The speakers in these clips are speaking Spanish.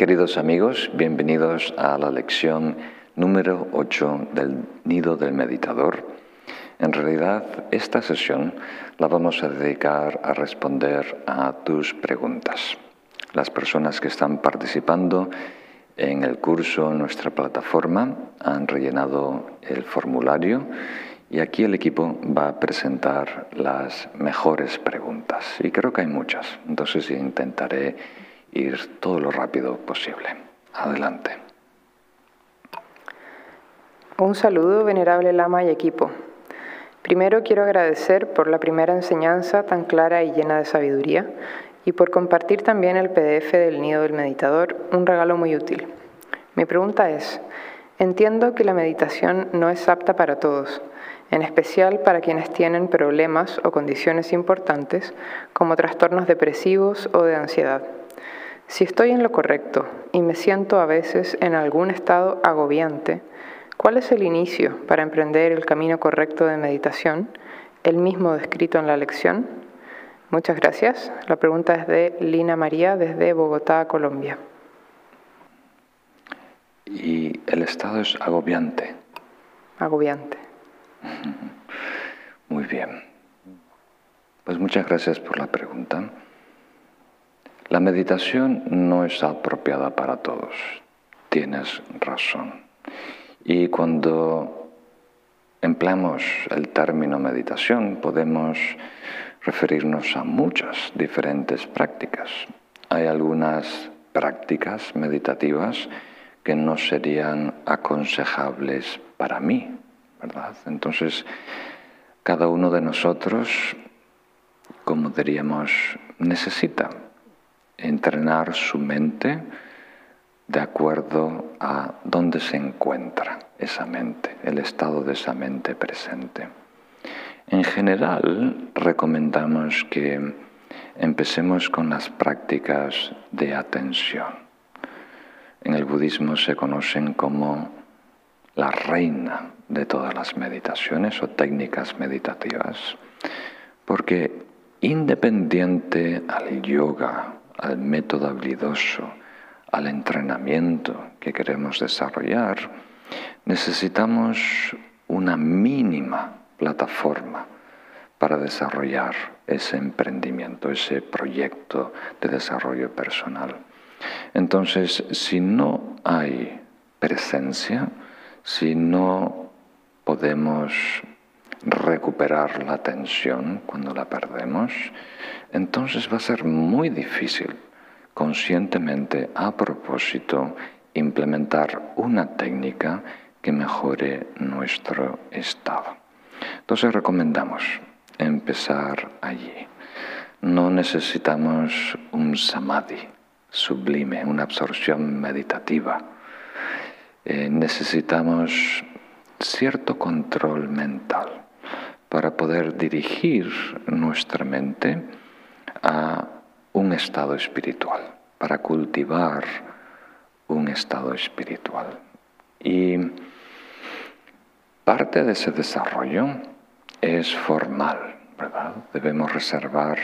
Queridos amigos, bienvenidos a la lección número 8 del Nido del Meditador. En realidad, esta sesión la vamos a dedicar a responder a tus preguntas. Las personas que están participando en el curso en nuestra plataforma han rellenado el formulario y aquí el equipo va a presentar las mejores preguntas. Y creo que hay muchas, entonces intentaré ir todo lo rápido posible. Adelante. Un saludo, venerable Lama y equipo. Primero quiero agradecer por la primera enseñanza tan clara y llena de sabiduría y por compartir también el PDF del Nido del Meditador, un regalo muy útil. Mi pregunta es, entiendo que la meditación no es apta para todos, en especial para quienes tienen problemas o condiciones importantes como trastornos depresivos o de ansiedad. Si estoy en lo correcto y me siento a veces en algún estado agobiante, ¿cuál es el inicio para emprender el camino correcto de meditación, el mismo descrito en la lección? Muchas gracias. La pregunta es de Lina María desde Bogotá, Colombia. Y el estado es agobiante. Agobiante. Muy bien. Pues muchas gracias por la pregunta. La meditación no es apropiada para todos, tienes razón. Y cuando empleamos el término meditación podemos referirnos a muchas diferentes prácticas. Hay algunas prácticas meditativas que no serían aconsejables para mí, ¿verdad? Entonces, cada uno de nosotros, como diríamos, necesita entrenar su mente de acuerdo a dónde se encuentra esa mente, el estado de esa mente presente. En general, recomendamos que empecemos con las prácticas de atención. En el budismo se conocen como la reina de todas las meditaciones o técnicas meditativas, porque independiente al yoga al método habilidoso, al entrenamiento que queremos desarrollar, necesitamos una mínima plataforma para desarrollar ese emprendimiento, ese proyecto de desarrollo personal. Entonces, si no hay presencia, si no podemos recuperar la atención cuando la perdemos, entonces va a ser muy difícil conscientemente, a propósito, implementar una técnica que mejore nuestro estado. Entonces recomendamos empezar allí. No necesitamos un samadhi sublime, una absorción meditativa. Eh, necesitamos cierto control mental para poder dirigir nuestra mente a un estado espiritual, para cultivar un estado espiritual. Y parte de ese desarrollo es formal, ¿verdad? Debemos reservar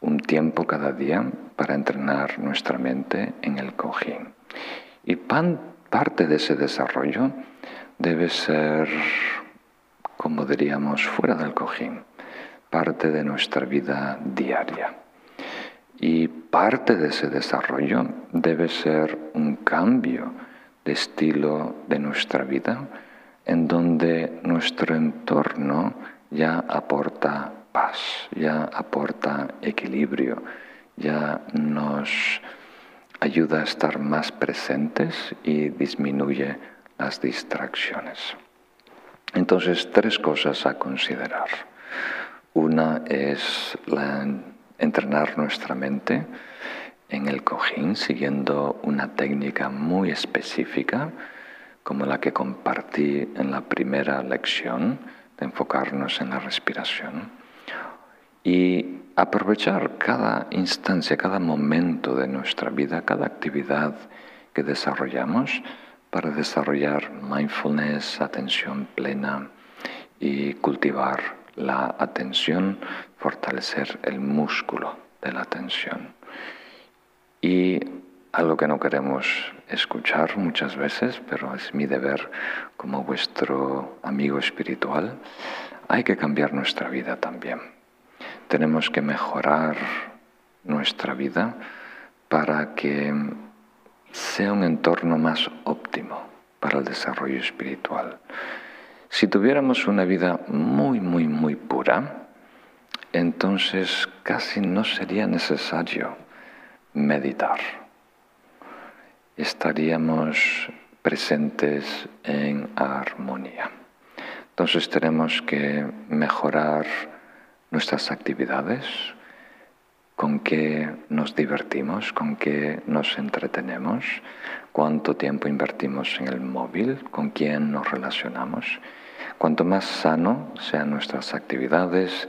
un tiempo cada día para entrenar nuestra mente en el cojín. Y parte de ese desarrollo debe ser como diríamos, fuera del cojín, parte de nuestra vida diaria. Y parte de ese desarrollo debe ser un cambio de estilo de nuestra vida en donde nuestro entorno ya aporta paz, ya aporta equilibrio, ya nos ayuda a estar más presentes y disminuye las distracciones. Entonces, tres cosas a considerar. Una es entrenar nuestra mente en el cojín siguiendo una técnica muy específica como la que compartí en la primera lección de enfocarnos en la respiración y aprovechar cada instancia, cada momento de nuestra vida, cada actividad que desarrollamos para desarrollar mindfulness, atención plena y cultivar la atención, fortalecer el músculo de la atención. Y algo que no queremos escuchar muchas veces, pero es mi deber como vuestro amigo espiritual. Hay que cambiar nuestra vida también. Tenemos que mejorar nuestra vida para que sea un entorno más óptimo para el desarrollo espiritual. Si tuviéramos una vida muy, muy, muy pura, entonces casi no sería necesario meditar. Estaríamos presentes en armonía. Entonces tenemos que mejorar nuestras actividades, con qué nos divertimos, con qué nos entretenemos, cuánto tiempo invertimos en el móvil, con quién nos relacionamos. Cuanto más sano sean nuestras actividades,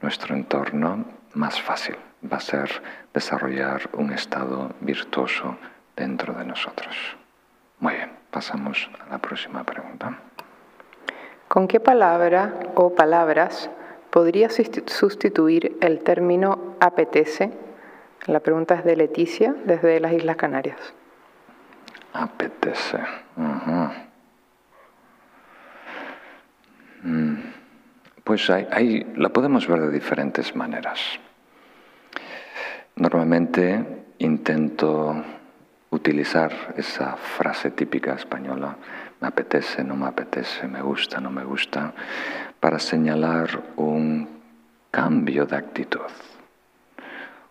nuestro entorno, más fácil va a ser desarrollar un estado virtuoso dentro de nosotros. Muy bien, pasamos a la próxima pregunta. ¿Con qué palabra o palabras podría sustituir el término apetece? La pregunta es de Leticia, desde las Islas Canarias. Apetece. Mm. Pues ahí, la podemos ver de diferentes maneras. Normalmente intento utilizar esa frase típica española, me apetece, no me apetece, me gusta, no me gusta, para señalar un cambio de actitud,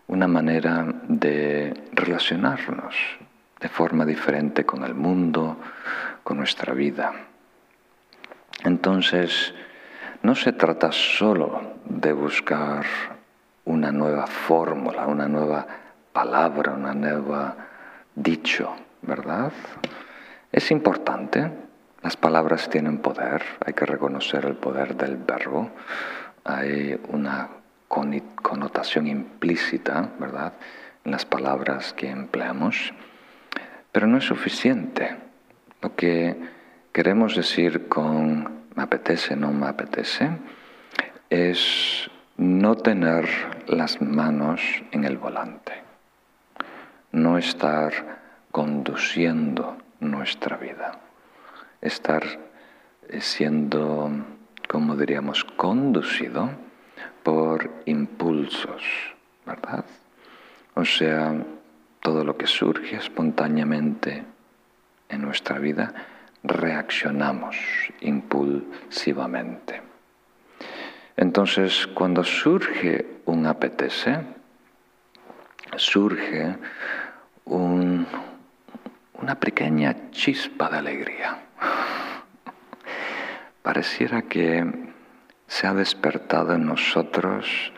una manera de relacionarnos de forma diferente con el mundo, con nuestra vida. Entonces, no se trata solo de buscar una nueva fórmula, una nueva palabra, una nueva dicho, ¿verdad? Es importante, las palabras tienen poder, hay que reconocer el poder del verbo, hay una connotación implícita, ¿verdad?, en las palabras que empleamos, pero no es suficiente. Lo que queremos decir con me apetece, no me apetece, es no tener las manos en el volante no estar conduciendo nuestra vida, estar eh, siendo, como diríamos, conducido por impulsos, ¿verdad? O sea, todo lo que surge espontáneamente en nuestra vida, reaccionamos impulsivamente. Entonces, cuando surge un apetece, surge una pequeña chispa de alegría. Pareciera que se ha despertado en nosotros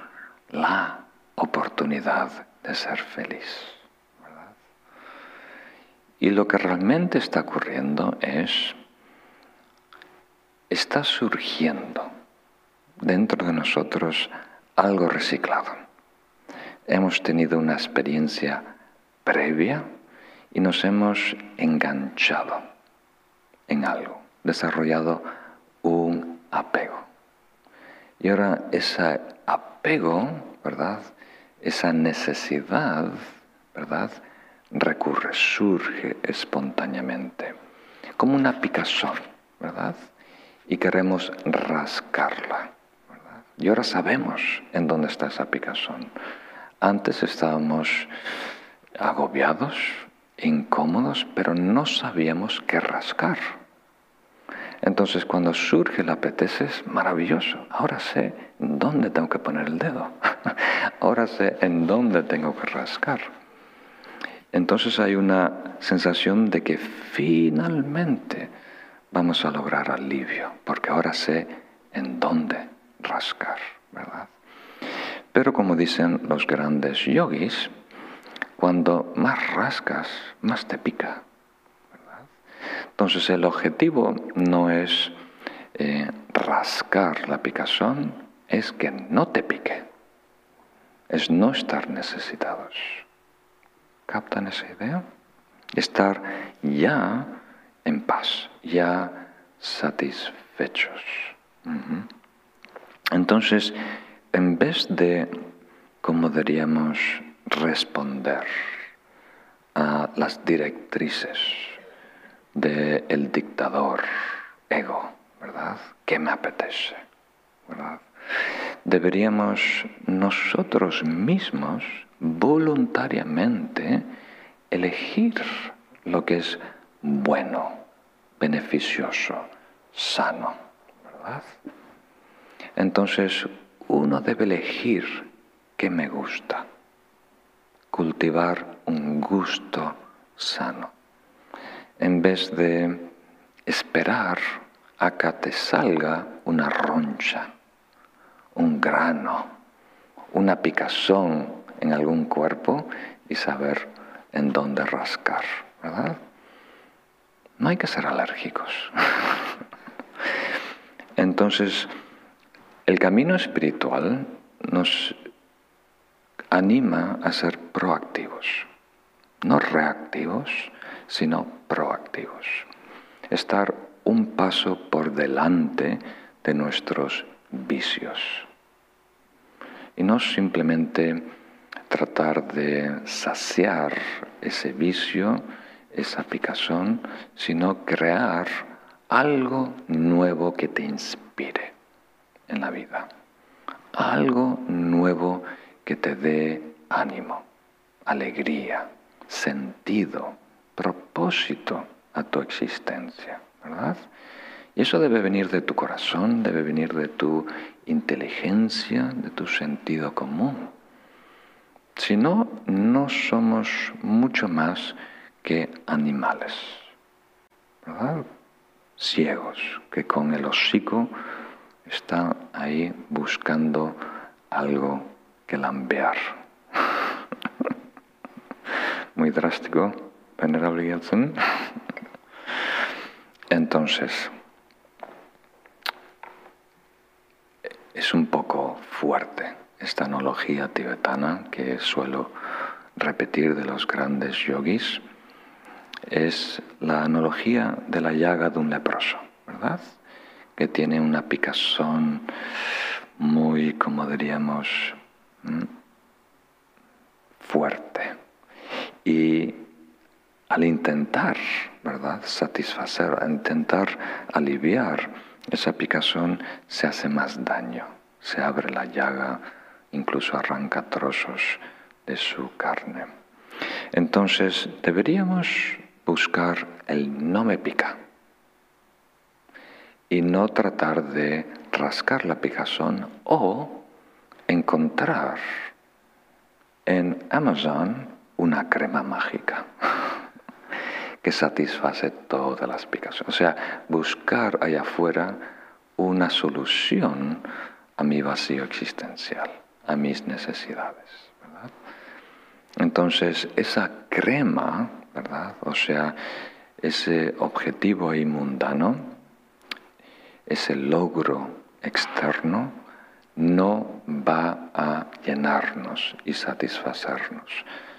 la oportunidad de ser feliz. Y lo que realmente está ocurriendo es, está surgiendo dentro de nosotros algo reciclado. Hemos tenido una experiencia previa y nos hemos enganchado en algo, desarrollado un apego. Y ahora ese apego, ¿verdad? Esa necesidad, ¿verdad? Recurre, surge espontáneamente, como una picazón, ¿verdad? Y queremos rascarla, ¿verdad? Y ahora sabemos en dónde está esa picazón. Antes estábamos agobiados, incómodos, pero no sabíamos qué rascar. Entonces cuando surge el apetece es maravilloso. Ahora sé dónde tengo que poner el dedo. Ahora sé en dónde tengo que rascar. Entonces hay una sensación de que finalmente vamos a lograr alivio, porque ahora sé en dónde rascar, ¿verdad? Pero como dicen los grandes yogis, cuando más rascas, más te pica. Entonces el objetivo no es eh, rascar la picazón, es que no te pique, es no estar necesitados. ¿Captan esa idea? Estar ya en paz, ya satisfechos. Entonces, en vez de, como diríamos, responder a las directrices del dictador ego, ¿verdad? ¿Qué me apetece? ¿verdad? Deberíamos nosotros mismos voluntariamente elegir lo que es bueno, beneficioso, sano, ¿verdad? Entonces uno debe elegir qué me gusta, cultivar un gusto sano, en vez de esperar a que te salga una roncha, un grano, una picazón en algún cuerpo y saber en dónde rascar, ¿verdad? No hay que ser alérgicos. Entonces, el camino espiritual nos anima a ser proactivos, no reactivos, sino proactivos. Estar un paso por delante de nuestros vicios. Y no simplemente tratar de saciar ese vicio, esa picazón, sino crear algo nuevo que te inspire en la vida. Algo nuevo que te dé ánimo, alegría, sentido, propósito a tu existencia. ¿verdad? Y eso debe venir de tu corazón, debe venir de tu inteligencia, de tu sentido común. Si no, no somos mucho más que animales, ¿verdad? Ciegos, que con el hocico están ahí buscando algo que lambear. Muy drástico, venerable Yeltsin. Entonces, es un poco fuerte esta analogía tibetana que suelo repetir de los grandes yogis. Es la analogía de la llaga de un leproso, ¿verdad? Que tiene una picazón muy, como diríamos, fuerte. Y al intentar, ¿verdad?, satisfacer, al intentar aliviar esa picazón, se hace más daño, se abre la llaga, incluso arranca trozos de su carne. Entonces deberíamos buscar el no me pica y no tratar de rascar la picazón o encontrar en Amazon una crema mágica que satisface todas las picaciones. O sea, buscar allá afuera una solución a mi vacío existencial, a mis necesidades. ¿verdad? Entonces, esa crema, ¿verdad? O sea, ese objetivo mundano, ese logro externo, no va a llenarnos y satisfacernos,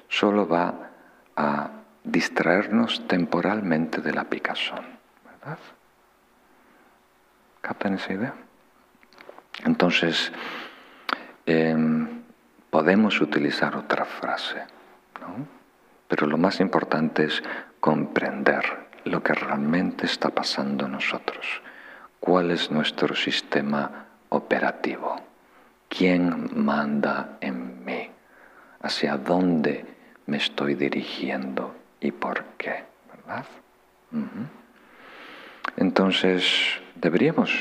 solo va a distraernos temporalmente de la picazón. ¿Verdad? ¿Captan esa idea? Entonces, em, podemos utilizar otra frase, ¿no? pero lo más importante es comprender lo que realmente está pasando en nosotros, cuál es nuestro sistema operativo, quién manda en mí, hacia dónde me estoy dirigiendo y por qué, ¿verdad? Entonces, deberíamos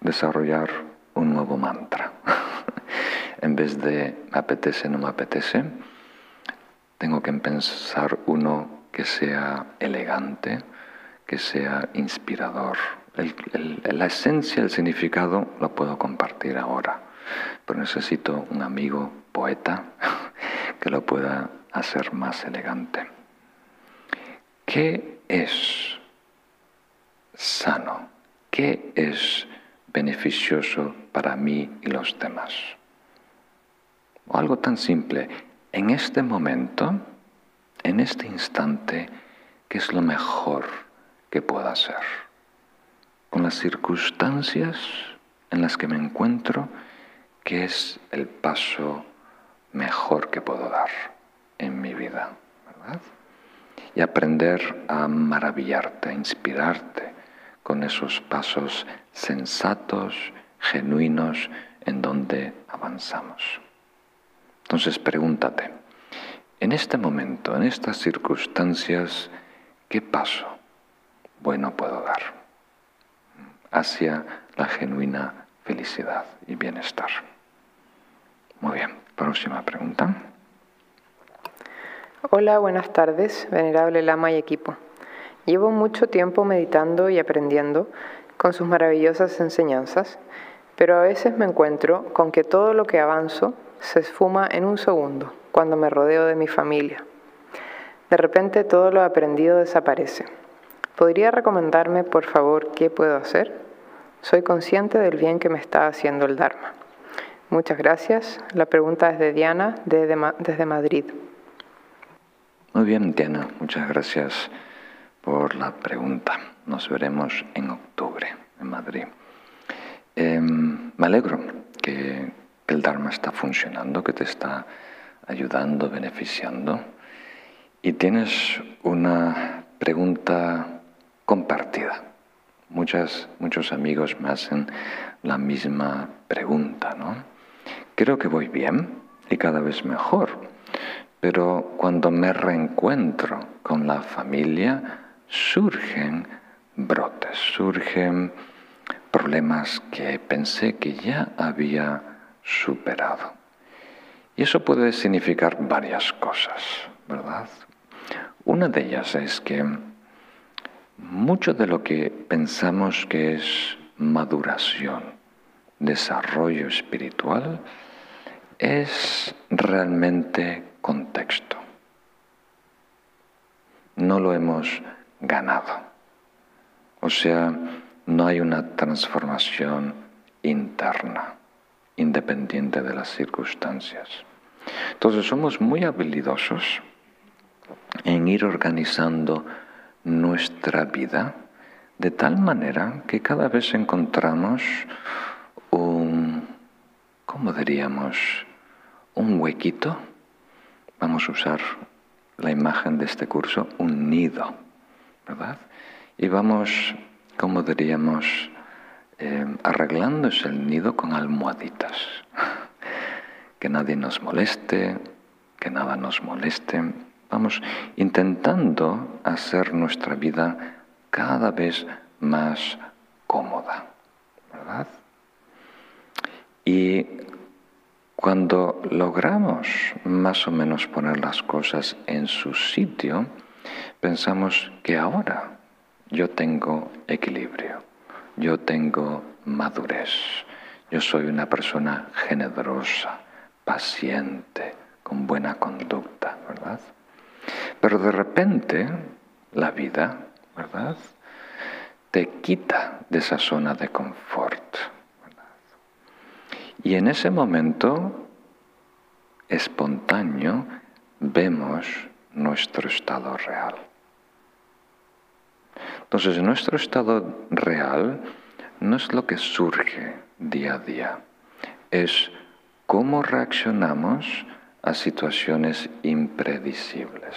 desarrollar un nuevo mantra. en vez de me apetece, no me apetece, tengo que pensar uno que sea elegante, que sea inspirador. la esencia, el significado lo puedo compartir ahora, pero necesito un amigo poeta que lo pueda hacer más elegante. ¿Qué es sano? ¿Qué es beneficioso para mí y los demás? O algo tan simple, en este momento, en este instante, ¿qué es lo mejor que puedo hacer? Con las circunstancias en las que me encuentro, ¿qué es el paso mejor que puedo dar en mi vida? ¿Verdad? y aprender a maravillarte, a inspirarte con esos pasos sensatos, genuinos, en donde avanzamos. Entonces pregúntate, en este momento, en estas circunstancias, ¿qué paso bueno puedo dar hacia la genuina felicidad y bienestar? Muy bien, próxima pregunta. Hola, buenas tardes, venerable Lama y equipo. Llevo mucho tiempo meditando y aprendiendo con sus maravillosas enseñanzas, pero a veces me encuentro con que todo lo que avanzo se esfuma en un segundo cuando me rodeo de mi familia. De repente todo lo aprendido desaparece. ¿Podría recomendarme, por favor, qué puedo hacer? Soy consciente del bien que me está haciendo el Dharma. Muchas gracias. La pregunta es de Diana desde Madrid. Muy bien, Diana. Muchas gracias por la pregunta. Nos veremos en octubre en Madrid. Em, me alegro que el Dharma está funcionando, que te está ayudando, beneficiando. Y tienes una pregunta compartida. Muchos amigos me hacen la misma pregunta, ¿no? Creo que voy bien y cada vez mejor, pero cuando me reencuentro con la familia surgen brotes, surgen problemas que pensé que ya había superado. Y eso puede significar varias cosas, ¿verdad? Una de ellas es que mucho de lo que pensamos que es maduración, desarrollo espiritual, es realmente contexto. No lo hemos ganado. O sea, no hay una transformación interna independiente de las circunstancias. Entonces somos muy habilidosos en ir organizando nuestra vida de tal manera que cada vez encontramos un, ¿cómo diríamos? Un huequito. Vamos a usar la imagen de este curso, un nido, ¿verdad? Y vamos, ¿cómo diríamos? Eh, arreglándose el nido con almohaditas. que nadie nos moleste, que nada nos moleste. Vamos intentando hacer nuestra vida cada vez más cómoda, ¿verdad? Y cuando logramos más o menos poner las cosas en su sitio, pensamos que ahora yo tengo equilibrio yo tengo madurez, yo soy una persona generosa, paciente, con buena conducta, ¿verdad? Pero de repente la vida, ¿verdad? Te quita de esa zona de confort. Y en ese momento espontáneo vemos nuestro estado real. Entonces, nuestro estado real no es lo que surge día a día, es cómo reaccionamos a situaciones impredecibles.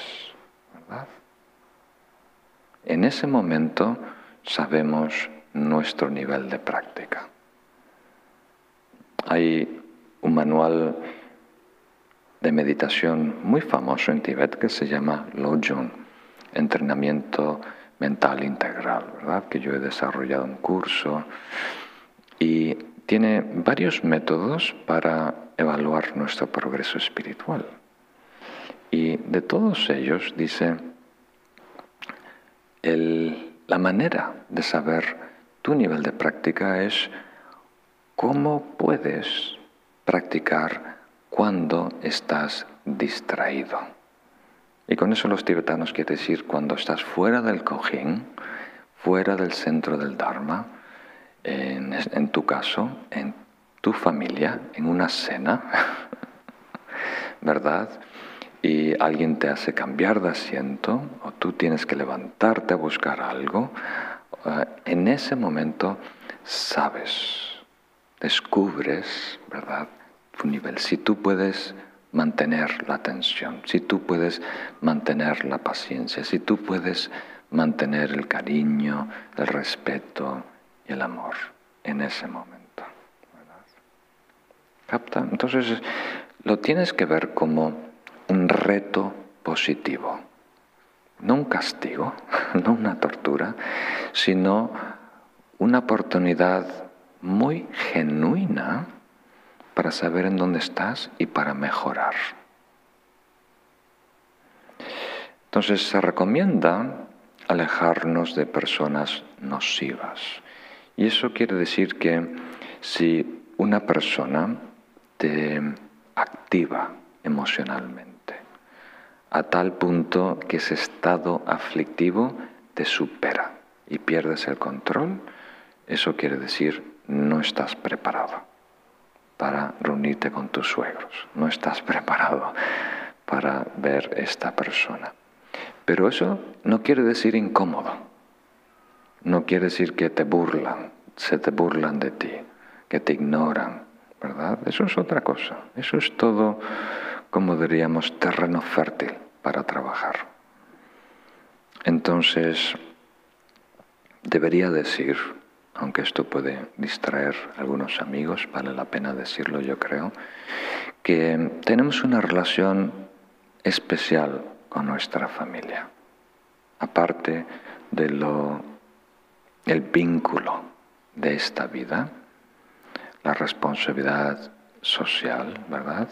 ¿verdad? En ese momento sabemos nuestro nivel de práctica. Hay un manual de meditación muy famoso en Tibet que se llama Lojong, entrenamiento mental integral, ¿verdad? Que yo he desarrollado un curso y tiene varios métodos para evaluar nuestro progreso espiritual. Y de todos ellos dice, la manera de saber tu nivel de práctica es cómo puedes practicar cuando estás distraído. Y con eso los tibetanos quiere decir cuando estás fuera del cojín, fuera del centro del Dharma, en, tu caso, en tu familia, en una cena, ¿verdad? Y alguien te hace cambiar de asiento o tú tienes que levantarte a buscar algo, eh, en ese momento sabes, descubres, ¿verdad? Tu nivel. Si tú puedes mantener la atención, si tú puedes mantener la paciencia, si tú puedes mantener el cariño, el respeto y el amor en ese momento. ¿Capta? Entonces lo tienes que ver como un reto positivo, no un castigo, no una tortura, sino una oportunidad muy genuina para saber en dónde estás y para mejorar. Entonces se recomienda alejarnos de personas nocivas. Y eso quiere decir que si una persona te activa emocionalmente, a tal punto que ese estado aflictivo te supera y pierdes el control, eso quiere decir no estás preparado para reunirte con tus suegros, no estás preparado para ver esta persona. Pero eso no quiere decir incómodo, no quiere decir que te burlan, se te burlan de ti, que te ignoran, ¿verdad? Eso es otra cosa, eso es todo, como diríamos, terreno fértil para trabajar. Entonces, debería decir, aunque esto puede distraer a algunos amigos, vale la pena decirlo yo creo, que tenemos una relación especial con nuestra familia, aparte de lo el vínculo de esta vida, la responsabilidad social, ¿verdad?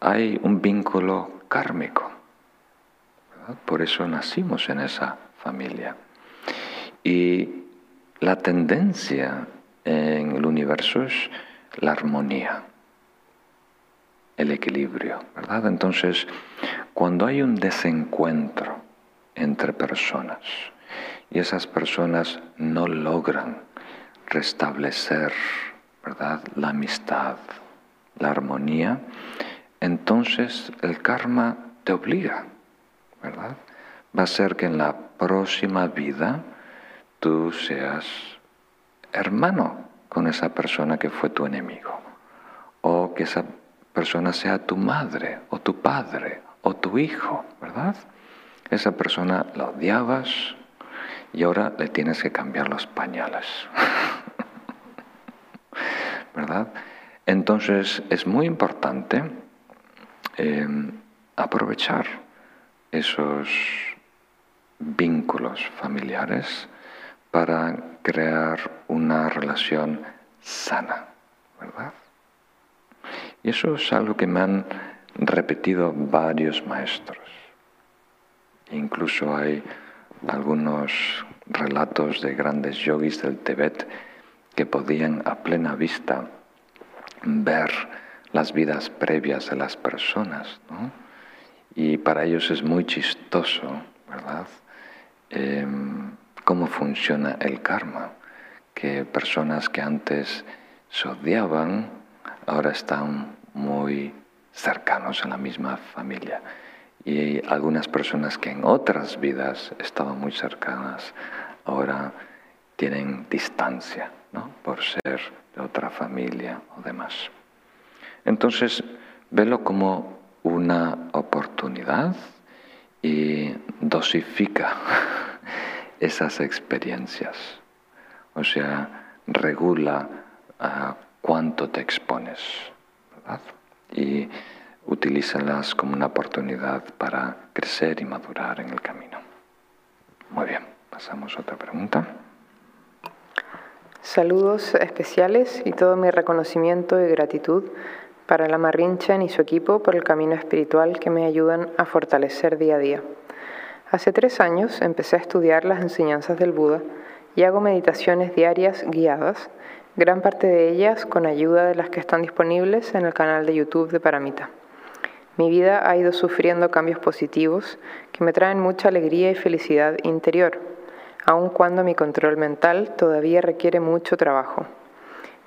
Hay un vínculo kármico. Por eso nacimos en esa familia. Y la tendencia en el universo es la armonía, el equilibrio, ¿verdad? Entonces, cuando hay un desencuentro entre personas y esas personas no logran restablecer, ¿verdad? La amistad, la armonía, entonces el karma te obliga, ¿verdad? Va a ser que en la próxima vida tú seas hermano con esa persona que fue tu enemigo, o que esa persona sea tu madre o tu padre o tu hijo, ¿verdad? Esa persona la odiabas y ahora le tienes que cambiar los pañales, ¿verdad? Entonces es muy importante em, aprovechar esos vínculos familiares para crear una relación sana, ¿verdad? Y eso es algo que me han repetido varios maestros. Incluso hay algunos relatos de grandes yogis del Tibet que podían a plena vista ver las vidas previas de las personas. ¿no? Y para ellos es muy chistoso, ¿verdad? Em, cómo funciona el karma, que personas que antes se odiaban ahora están muy cercanos en la misma familia. Y algunas personas que en otras vidas estaban muy cercanas ahora tienen distancia ¿no? por ser de otra familia o demás. Entonces, velo como una oportunidad y dosifica esas experiencias. O sea, regula a cuánto te expones. Y utilízalas como una oportunidad para crecer y madurar en el camino. Muy bien, pasamos a otra pregunta. Saludos especiales y todo mi reconocimiento y gratitud para la Marrinchan y su equipo por el camino espiritual que me ayudan a fortalecer día a día. Hace tres años empecé a estudiar las enseñanzas del Buda y hago meditaciones diarias guiadas, gran parte de ellas con ayuda de las que están disponibles en el canal de YouTube de Paramita. Mi vida ha ido sufriendo cambios positivos que me traen mucha alegría y felicidad interior, aun cuando mi control mental todavía requiere mucho trabajo.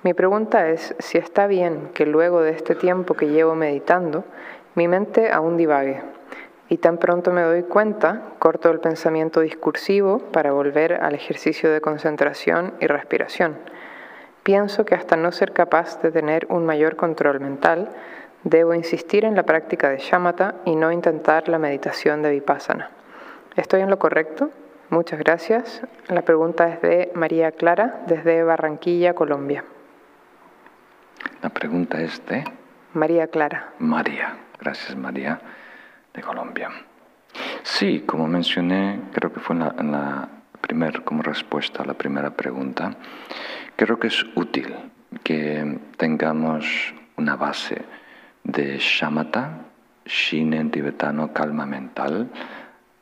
Mi pregunta es si está bien que luego de este tiempo que llevo meditando, mi mente aún divague y tan pronto me doy cuenta, corto el pensamiento discursivo para volver al ejercicio de concentración y respiración. Pienso que hasta no ser capaz de tener un mayor control mental, Debo insistir en la práctica de shamatha y no intentar la meditación de vipassana. ¿Estoy en lo correcto? Muchas gracias. La pregunta es de María Clara, desde Barranquilla, Colombia. La pregunta es de María Clara. María. Gracias, María, de Colombia. Sí, como mencioné, creo que fue la, en como respuesta a la primera pregunta, creo que es útil que tengamos una base de shamatha, shin en tibetano, calma mental,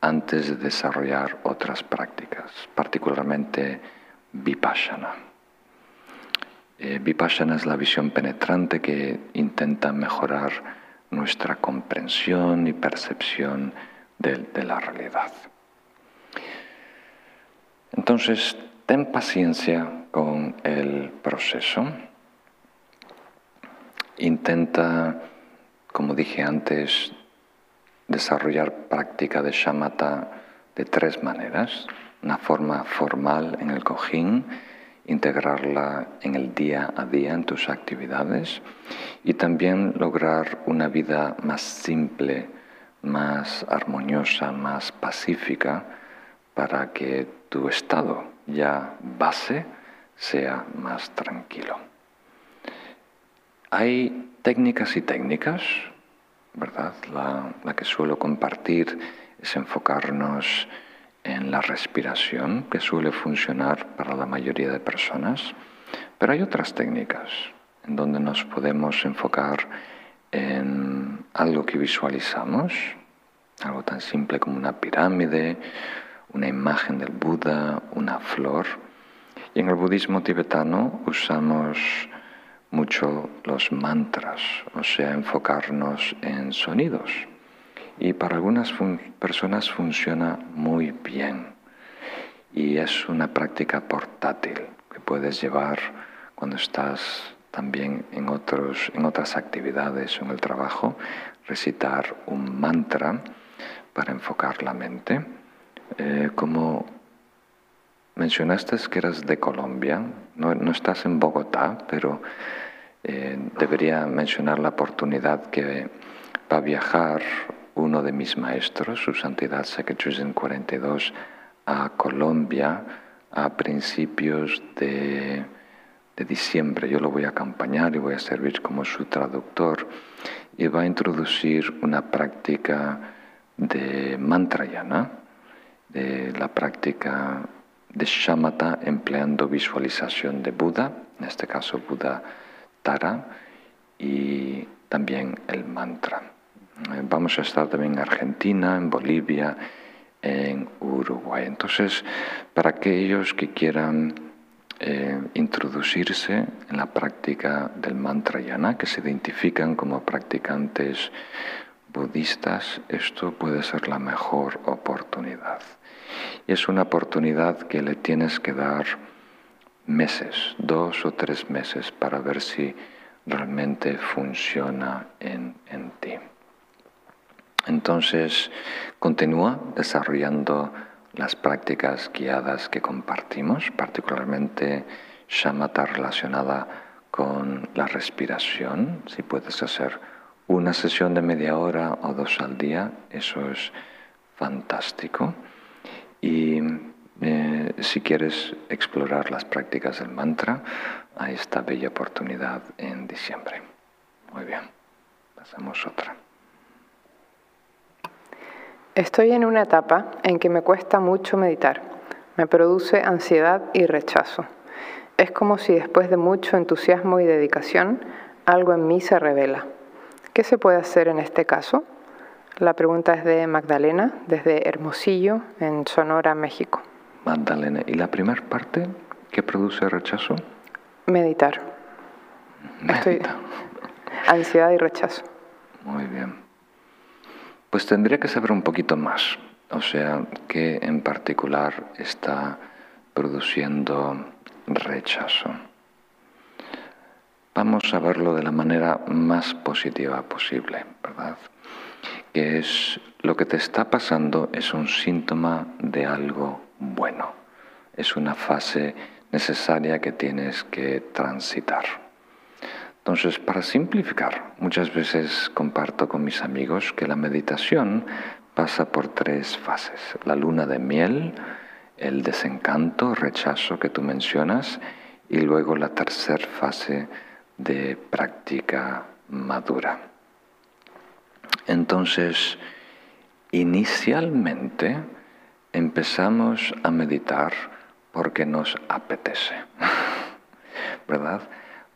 antes de desarrollar otras prácticas, particularmente vipassana. Eh, vipassana es la visión penetrante que intenta mejorar nuestra comprensión y percepción de, la realidad. Entonces, ten paciencia con el proceso. Intenta, como dije antes, desarrollar práctica de shamatha de tres maneras. Una forma formal en el cojín, integrarla en el día a día en tus actividades y también lograr una vida más simple, más armoniosa, más pacífica para que tu estado ya base sea más tranquilo. Hay técnicas y técnicas ¿verdad? La, que suelo compartir es enfocarnos en la respiración, que suele funcionar para la mayoría de personas, pero hay otras técnicas en donde nos podemos enfocar en algo que visualizamos, algo tan simple como una pirámide, una imagen del Buda, una flor. Y en el budismo tibetano usamos mucho los mantras, o sea, enfocarnos en sonidos. Y para algunas personas funciona muy bien. Y es una práctica portátil que puedes llevar cuando estás también en, otros, en otras actividades o en el trabajo, recitar un mantra para enfocar la mente. Eh, como mencionaste que eras de Colombia, no, no estás en Bogotá, pero eh, debería mencionar la oportunidad que va a viajar uno de mis maestros, su santidad en 42, a Colombia a principios de, diciembre. Yo lo voy a acompañar y voy a servir como su traductor y va a introducir una práctica de mantrayana, de la práctica de shamatha empleando visualización de Buda, en este caso Buda y también el mantra. Eh, vamos a estar también en Argentina, en Bolivia, en Uruguay. Entonces, para aquellos que quieran eh, introducirse en la práctica del mantra yana, que se identifican como practicantes budistas, esto puede ser la mejor oportunidad. Y es una oportunidad que le tienes que dar meses, dos o tres meses, para ver si realmente funciona en, en ti. Entonces, continúa desarrollando las prácticas guiadas que compartimos, particularmente shamatha relacionada con la respiración. Si puedes hacer una sesión de media hora o dos al día, eso es fantástico. Y eh, si quieres explorar las prácticas del mantra, hay esta bella oportunidad en diciembre. Muy bien, pasamos otra. Estoy en una etapa en que me cuesta mucho meditar. Me produce ansiedad y rechazo. Es como si después de mucho entusiasmo y dedicación, algo en mí se revela. ¿Qué se puede hacer en este caso? La pregunta es de Magdalena, desde Hermosillo, en Sonora, México. Magdalena. ¿Y la primera parte que produce rechazo? Meditar. Estoy... Ansiedad y rechazo. Muy bien. Pues tendría que saber un poquito más. O sea, qué en particular está produciendo rechazo. Vamos a verlo de la manera más positiva posible, ¿verdad? Que es lo que te está pasando es un síntoma de algo bueno. Es una fase necesaria que tienes que transitar. Entonces, para simplificar, muchas veces comparto con mis amigos que la meditación pasa por tres fases. La luna de miel, el desencanto, rechazo que tú mencionas, y luego la tercera fase de práctica madura. Entonces, inicialmente empezamos a meditar porque nos apetece, ¿verdad?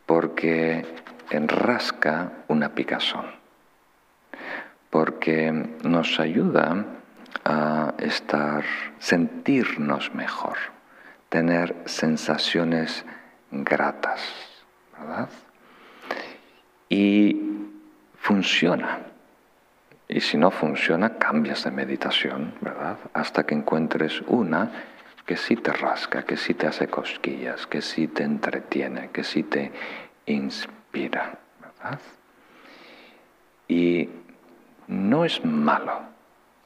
Porque enrasca una picazón, porque nos ayuda a estar, sentirnos mejor, tener sensaciones gratas, ¿verdad? Y funciona. Y si no funciona, cambias de meditación, ¿verdad? Hasta que encuentres una que sí te rasca, que sí te hace cosquillas, que sí te entretiene, que sí te inspira, Y no es malo,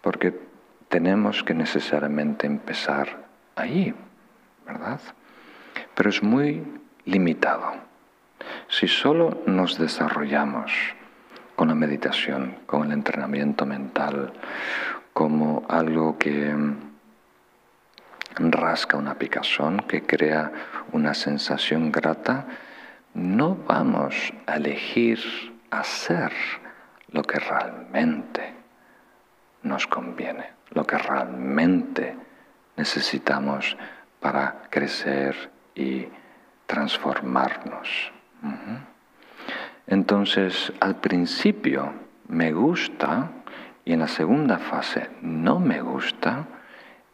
porque tenemos que necesariamente empezar ahí, ¿verdad? Pero es muy limitado. Si solo nos desarrollamos con la meditación, con el entrenamiento mental, como algo que rasca una picazón, que crea una sensación grata, no vamos a elegir hacer lo que realmente nos conviene, lo que realmente necesitamos para crecer y transformarnos. Entonces, al principio me gusta y en la segunda fase no me gusta,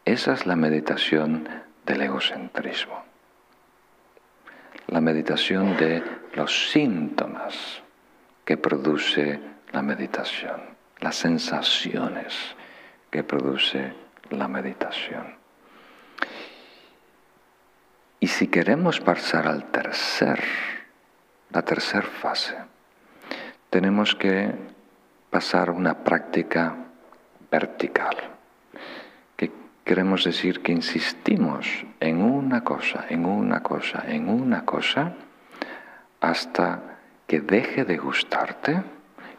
esa es la meditación del egocentrismo. La meditación de los síntomas que produce la meditación, las sensaciones que produce la meditación. Y si queremos pasar al tercer, la tercera fase, tenemos que pasar una práctica vertical queremos decir que insistimos en una cosa, en una cosa, en una cosa, hasta que deje de gustarte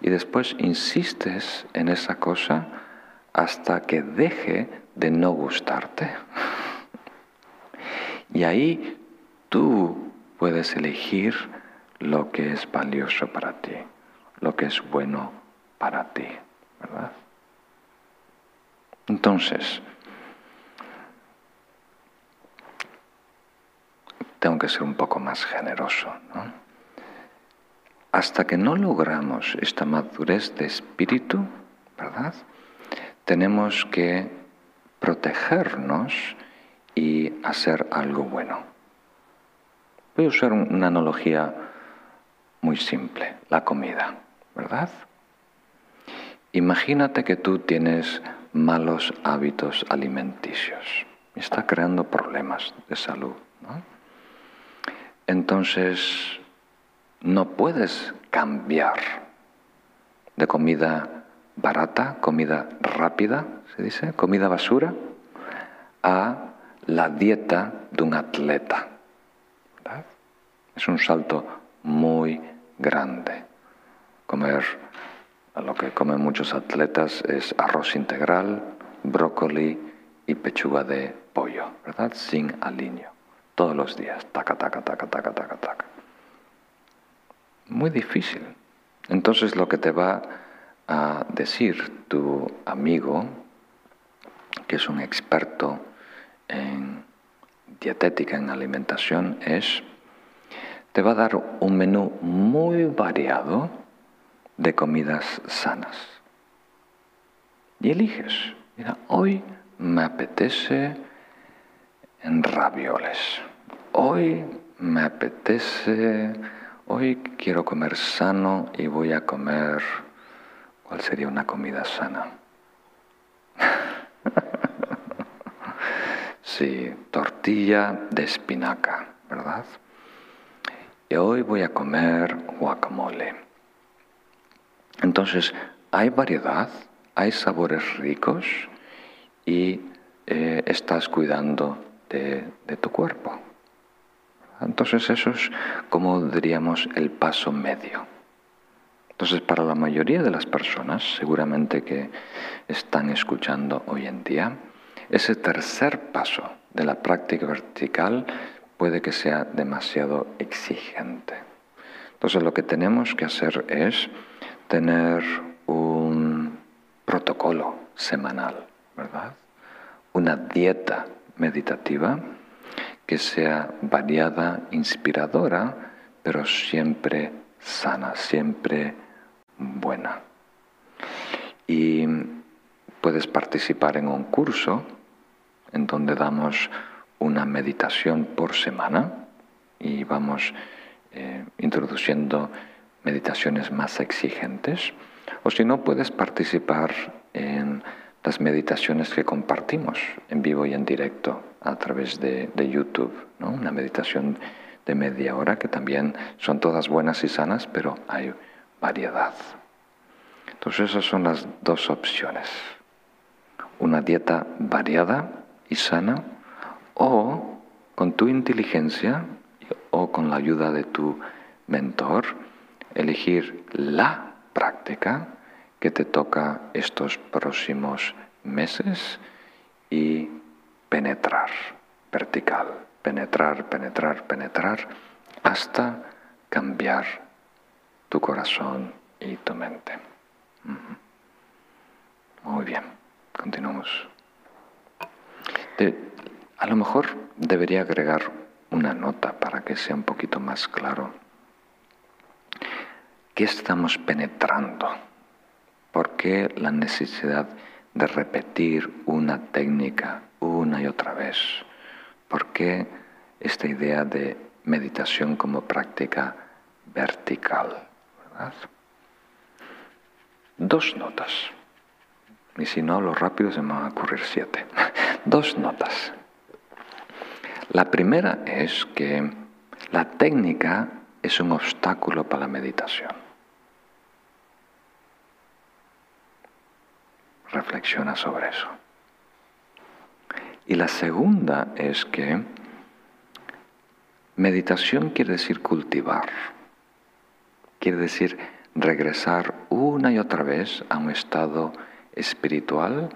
y después insistes en esa cosa hasta que deje de no gustarte. Y ahí tú puedes elegir lo que es valioso para ti, lo que es bueno para ti, ¿verdad? Entonces, tengo que ser un poco más generoso. Hasta que no logramos esta madurez de espíritu, ¿verdad? Tenemos que protegernos y hacer algo bueno. Voy a usar una analogía muy simple, la comida, ¿verdad? Imagínate que tú tienes malos hábitos alimenticios está creando problemas de salud. ¿no? Entonces no puedes cambiar de comida barata, comida rápida, se dice, comida basura, a la dieta de un atleta. Es un salto muy grande. Comer lo que comen muchos atletas es arroz integral, brócoli y pechuga de pollo, ¿verdad? Sin aliño todos los días, taca, taca, taca, taca, taca, taca. Muy difícil. Entonces lo que te va a decir tu amigo, que es un experto en dietética, en alimentación, es, te va a dar un menú muy variado de comidas sanas. Y eliges, mira, hoy me apetece en ravioles. Hoy me apetece, hoy quiero comer sano y voy a comer, ¿cuál sería una comida sana? sí, tortilla de espinaca, ¿verdad? Y hoy voy a comer guacamole. Entonces, hay variedad, hay sabores ricos y eh, estás cuidando de, tu cuerpo. Entonces eso es como diríamos el paso medio. Entonces para la mayoría de las personas, seguramente que están escuchando hoy en día, ese tercer paso de la práctica vertical puede que sea demasiado exigente. Entonces lo que tenemos que hacer es tener un protocolo semanal, ¿verdad? Una dieta meditativa que sea variada, inspiradora, pero siempre sana, siempre buena. Y puedes participar en un curso en donde damos una meditación por semana y vamos eh, introduciendo meditaciones más exigentes. O si no, puedes participar en las meditaciones que compartimos en vivo y en directo a través de, YouTube, ¿no? una meditación de media hora que también son todas buenas y sanas, pero hay variedad. Entonces esas son las dos opciones. Una dieta variada y sana o con tu inteligencia o con la ayuda de tu mentor, elegir la práctica que te toca estos próximos meses y penetrar, vertical, penetrar, penetrar, penetrar, hasta cambiar tu corazón y tu mente. Muy bien, continuamos. a lo mejor debería agregar una nota para que sea un poquito más claro. ¿Qué estamos penetrando? ¿Por qué la necesidad de repetir una técnica una y otra vez? ¿Por qué esta idea de meditación como práctica vertical? Dos notas. Y si no, lo rápido se me van a ocurrir siete. Dos notas. La primera es que la técnica es un obstáculo para la meditación. Reflexiona sobre eso. Y la segunda es que meditación quiere decir cultivar, quiere decir regresar una y otra vez a un estado espiritual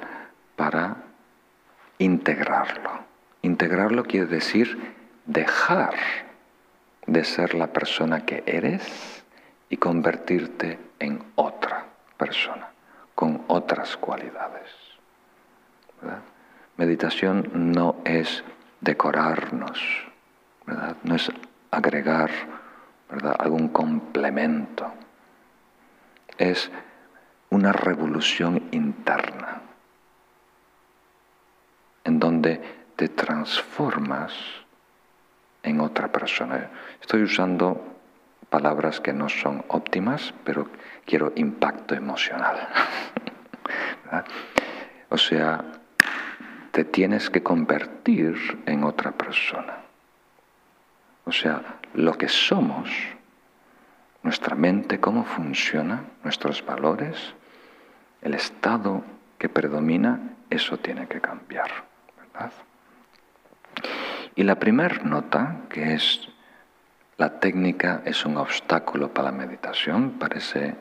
para integrarlo. Integrarlo quiere decir dejar de ser la persona que eres y convertirte en otra persona con otras cualidades. Meditación no es decorarnos, no es agregar algún complemento, es una revolución interna en donde te transformas en otra persona. Estoy usando palabras que no son óptimas, pero quiero impacto emocional. o sea, te tienes que convertir en otra persona. O sea, lo que somos, nuestra mente, cómo funciona, nuestros valores, el estado que predomina, eso tiene que cambiar, ¿verdad? Y la primera nota, que es la técnica es un obstáculo para la meditación, parece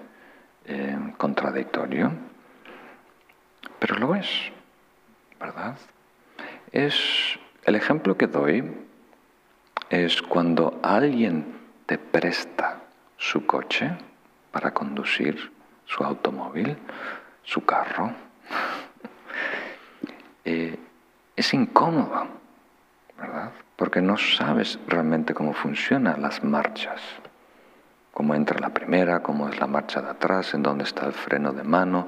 eh, contradictorio, pero lo es, ¿verdad? Es el ejemplo que doy es cuando alguien te presta su coche para conducir, su automóvil, su carro. Eh, es incómodo, ¿verdad? porque no sabes realmente cómo funcionan las marchas, cómo entra la primera, cómo es la marcha de atrás, en dónde está el freno de mano,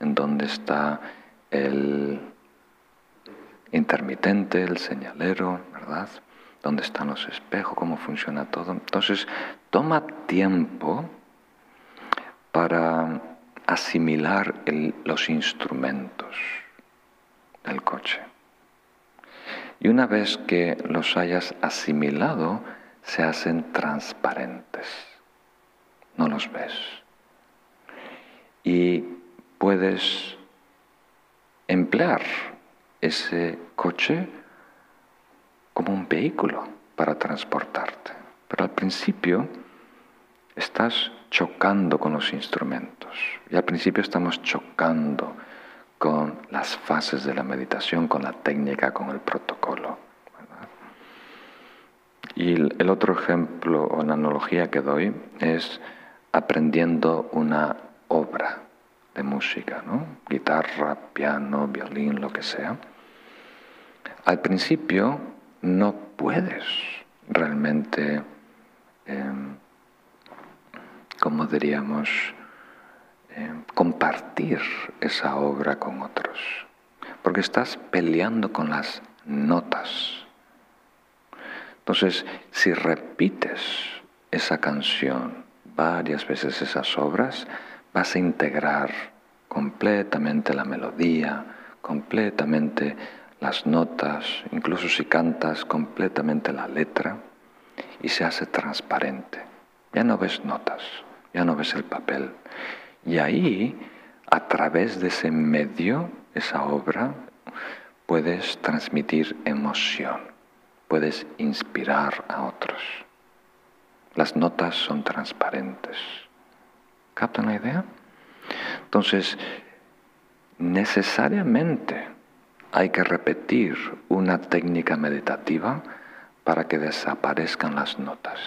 en dónde está el intermitente, el señalero, ¿verdad? ¿Dónde están los espejos? ¿Cómo funciona todo? Entonces, toma tiempo para asimilar los instrumentos del coche. Y una vez que los hayas asimilado, se hacen transparentes. No los ves. Y puedes emplear ese coche como un vehículo para transportarte. Pero al principio estás chocando con los instrumentos y al principio estamos chocando con las fases de la meditación, con la técnica, con el protocolo. Y el otro ejemplo o la analogía que doy es aprendiendo una obra de música, ¿no? guitarra, piano, violín, lo que sea. Al principio no puedes realmente, em, como diríamos, em, compartir esa obra con otros, porque estás peleando con las notas. Entonces, si repites esa canción varias veces esas obras, vas a integrar completamente la melodía, completamente las notas, incluso si cantas completamente la letra, y se hace transparente. Ya no ves notas, ya no ves el papel. Y ahí, a través de ese medio, esa obra, puedes transmitir emoción, puedes inspirar a otros. Las notas son transparentes. ¿Captan la idea? Entonces, necesariamente hay que repetir una técnica meditativa para que desaparezcan las notas,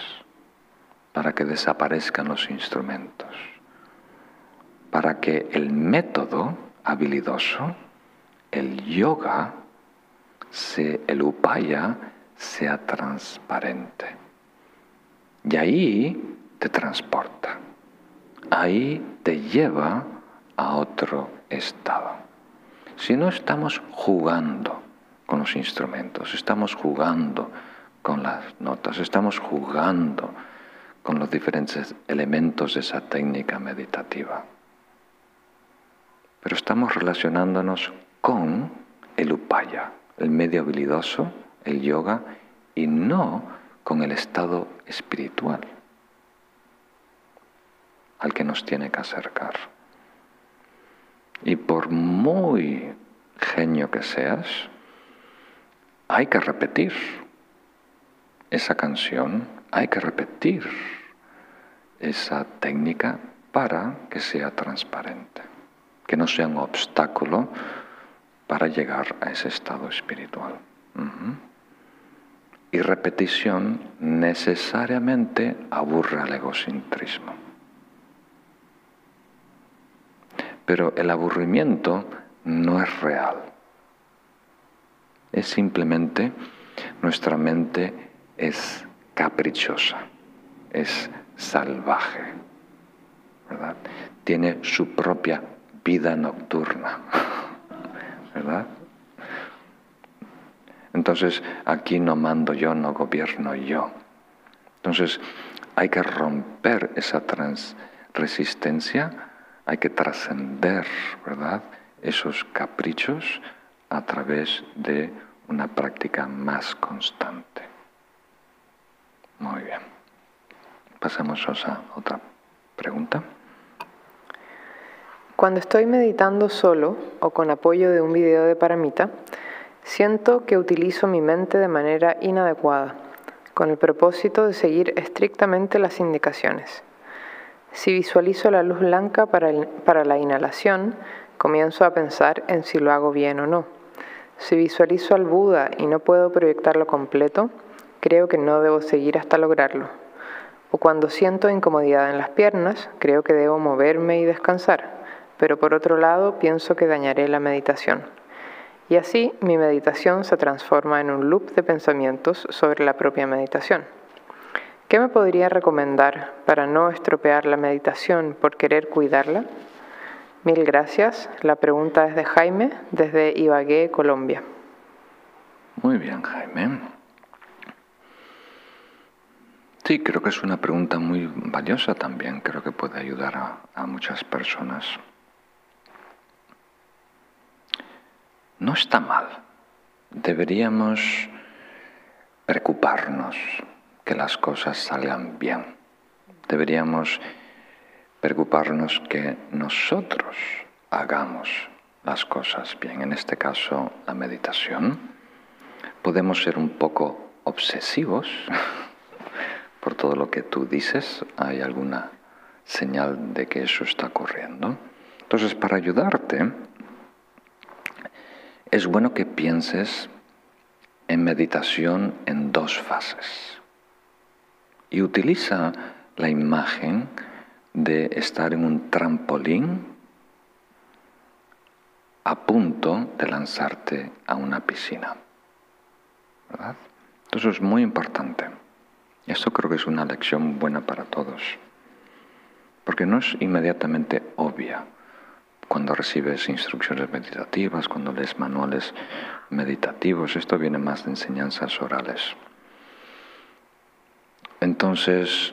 para que desaparezcan los instrumentos, para que el método habilidoso, el yoga, el upaya, sea transparente. Y ahí te transporta, ahí te lleva a otro estado. Si no estamos jugando con los instrumentos, estamos jugando con las notas, estamos jugando con los diferentes elementos de esa técnica meditativa. Pero estamos relacionándonos con el upaya, el medio habilidoso, el yoga, y no con el estado espiritual al que nos tiene que acercar. Y por muy genio que seas, hay que repetir esa canción, hay que repetir esa técnica para que sea transparente, que no sea un obstáculo para llegar a ese estado espiritual. Y repetición necesariamente aburre al egocentrismo. Pero el aburrimiento no es real. Es simplemente nuestra mente es caprichosa, es salvaje, ¿verdad? Tiene su propia vida nocturna, ¿verdad? Entonces aquí no mando yo, no gobierno yo. Entonces hay que romper esa resistencia hay que trascender, ¿verdad?, esos caprichos a través de una práctica más constante. Muy bien. Pasamos a otra pregunta. Cuando estoy meditando solo o con apoyo de un video de paramita, siento que utilizo mi mente de manera inadecuada, con el propósito de seguir estrictamente las indicaciones. Si visualizo la luz blanca para, la inhalación, comienzo a pensar en si lo hago bien o no. Si visualizo al Buda y no puedo proyectarlo completo, creo que no debo seguir hasta lograrlo. O cuando siento incomodidad en las piernas, creo que debo moverme y descansar, pero por otro lado pienso que dañaré la meditación. Y así mi meditación se transforma en un loop de pensamientos sobre la propia meditación. ¿Qué me podría recomendar para no estropear la meditación por querer cuidarla? Mil gracias. La pregunta es de Jaime desde Ibagué, Colombia. Muy bien, Jaime. Sí, creo que es una pregunta muy valiosa también. Creo que puede ayudar a, a muchas personas. No está mal. Deberíamos preocuparnos que las cosas salgan bien. Deberíamos preocuparnos que nosotros hagamos las cosas bien. En este caso, la meditación. Podemos ser un poco obsesivos por todo lo que tú dices, hay alguna señal de que eso está ocurriendo. Entonces, para ayudarte, es bueno que pienses en meditación en dos fases. Y utiliza la imagen de estar en un trampolín a punto de lanzarte a una piscina. ¿Verdad? Entonces es muy importante. Esto creo que es una lección buena para todos, porque no es inmediatamente obvia cuando recibes instrucciones meditativas, cuando lees manuales meditativos, esto viene más de enseñanzas orales. Entonces,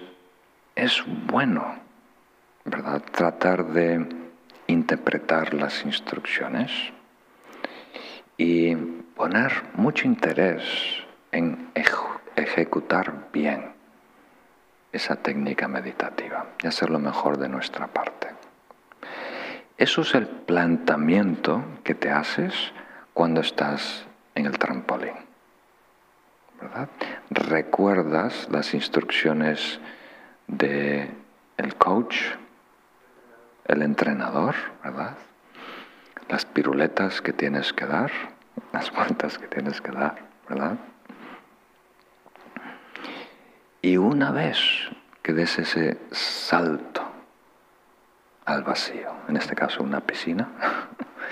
es bueno, ¿verdad?, tratar de interpretar las instrucciones y poner mucho interés en ejecutar bien esa técnica meditativa y hacer lo mejor de nuestra parte. Eso es el planteamiento que te haces cuando estás en el trampolín. ¿Verdad? Recuerdas las instrucciones del el coach, el entrenador, ¿verdad? Las piruletas que tienes que dar, las vueltas que tienes que dar, ¿verdad? Y una vez que des ese salto al vacío, en este caso una piscina,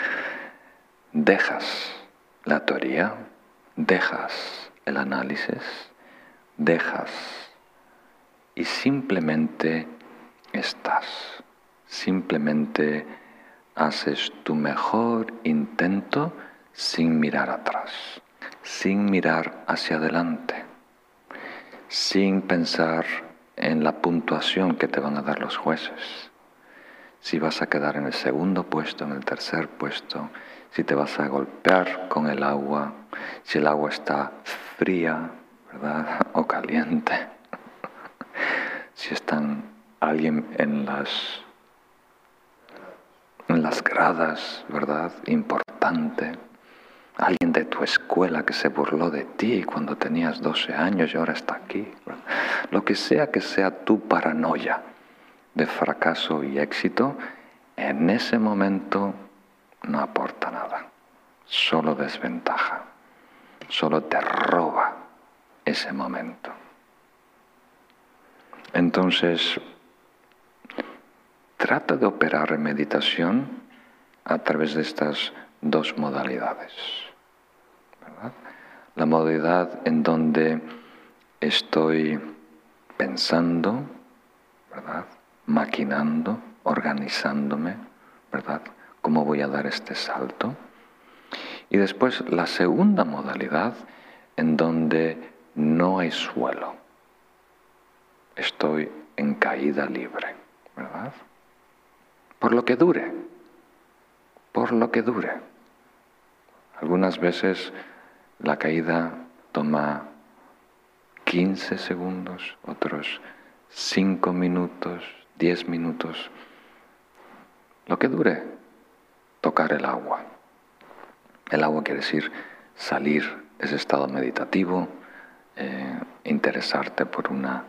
dejas la teoría, dejas el análisis, dejas y simplemente estás, simplemente haces tu mejor intento sin mirar atrás, sin mirar hacia adelante, sin pensar en la puntuación que te van a dar los jueces. Si vas a quedar en el segundo puesto, en el tercer puesto, si te vas a golpear con el agua, si el agua está fría, ¿verdad? O caliente. si están alguien en las en las gradas, ¿verdad? Importante. Alguien de tu escuela que se burló de ti cuando tenías 12 años y ahora está aquí. Lo que sea que sea tu paranoia de fracaso y éxito, en ese momento no aporta nada, solo desventaja, solo te roba ese momento. Entonces, trata de operar en meditación a través de estas dos modalidades. La modalidad en donde estoy pensando, ¿verdad? maquinando, organizándome, ¿verdad? ¿Cómo voy a dar este salto? Y después la segunda modalidad en donde no hay suelo. Estoy en caída libre, ¿verdad? Por lo que dure, por lo que dure. Algunas veces la caída toma 15 segundos, otros 5 minutos, 10 minutos, lo que dure, tocar el agua. El agua quiere decir salir de ese estado meditativo, eh, interesarte por una,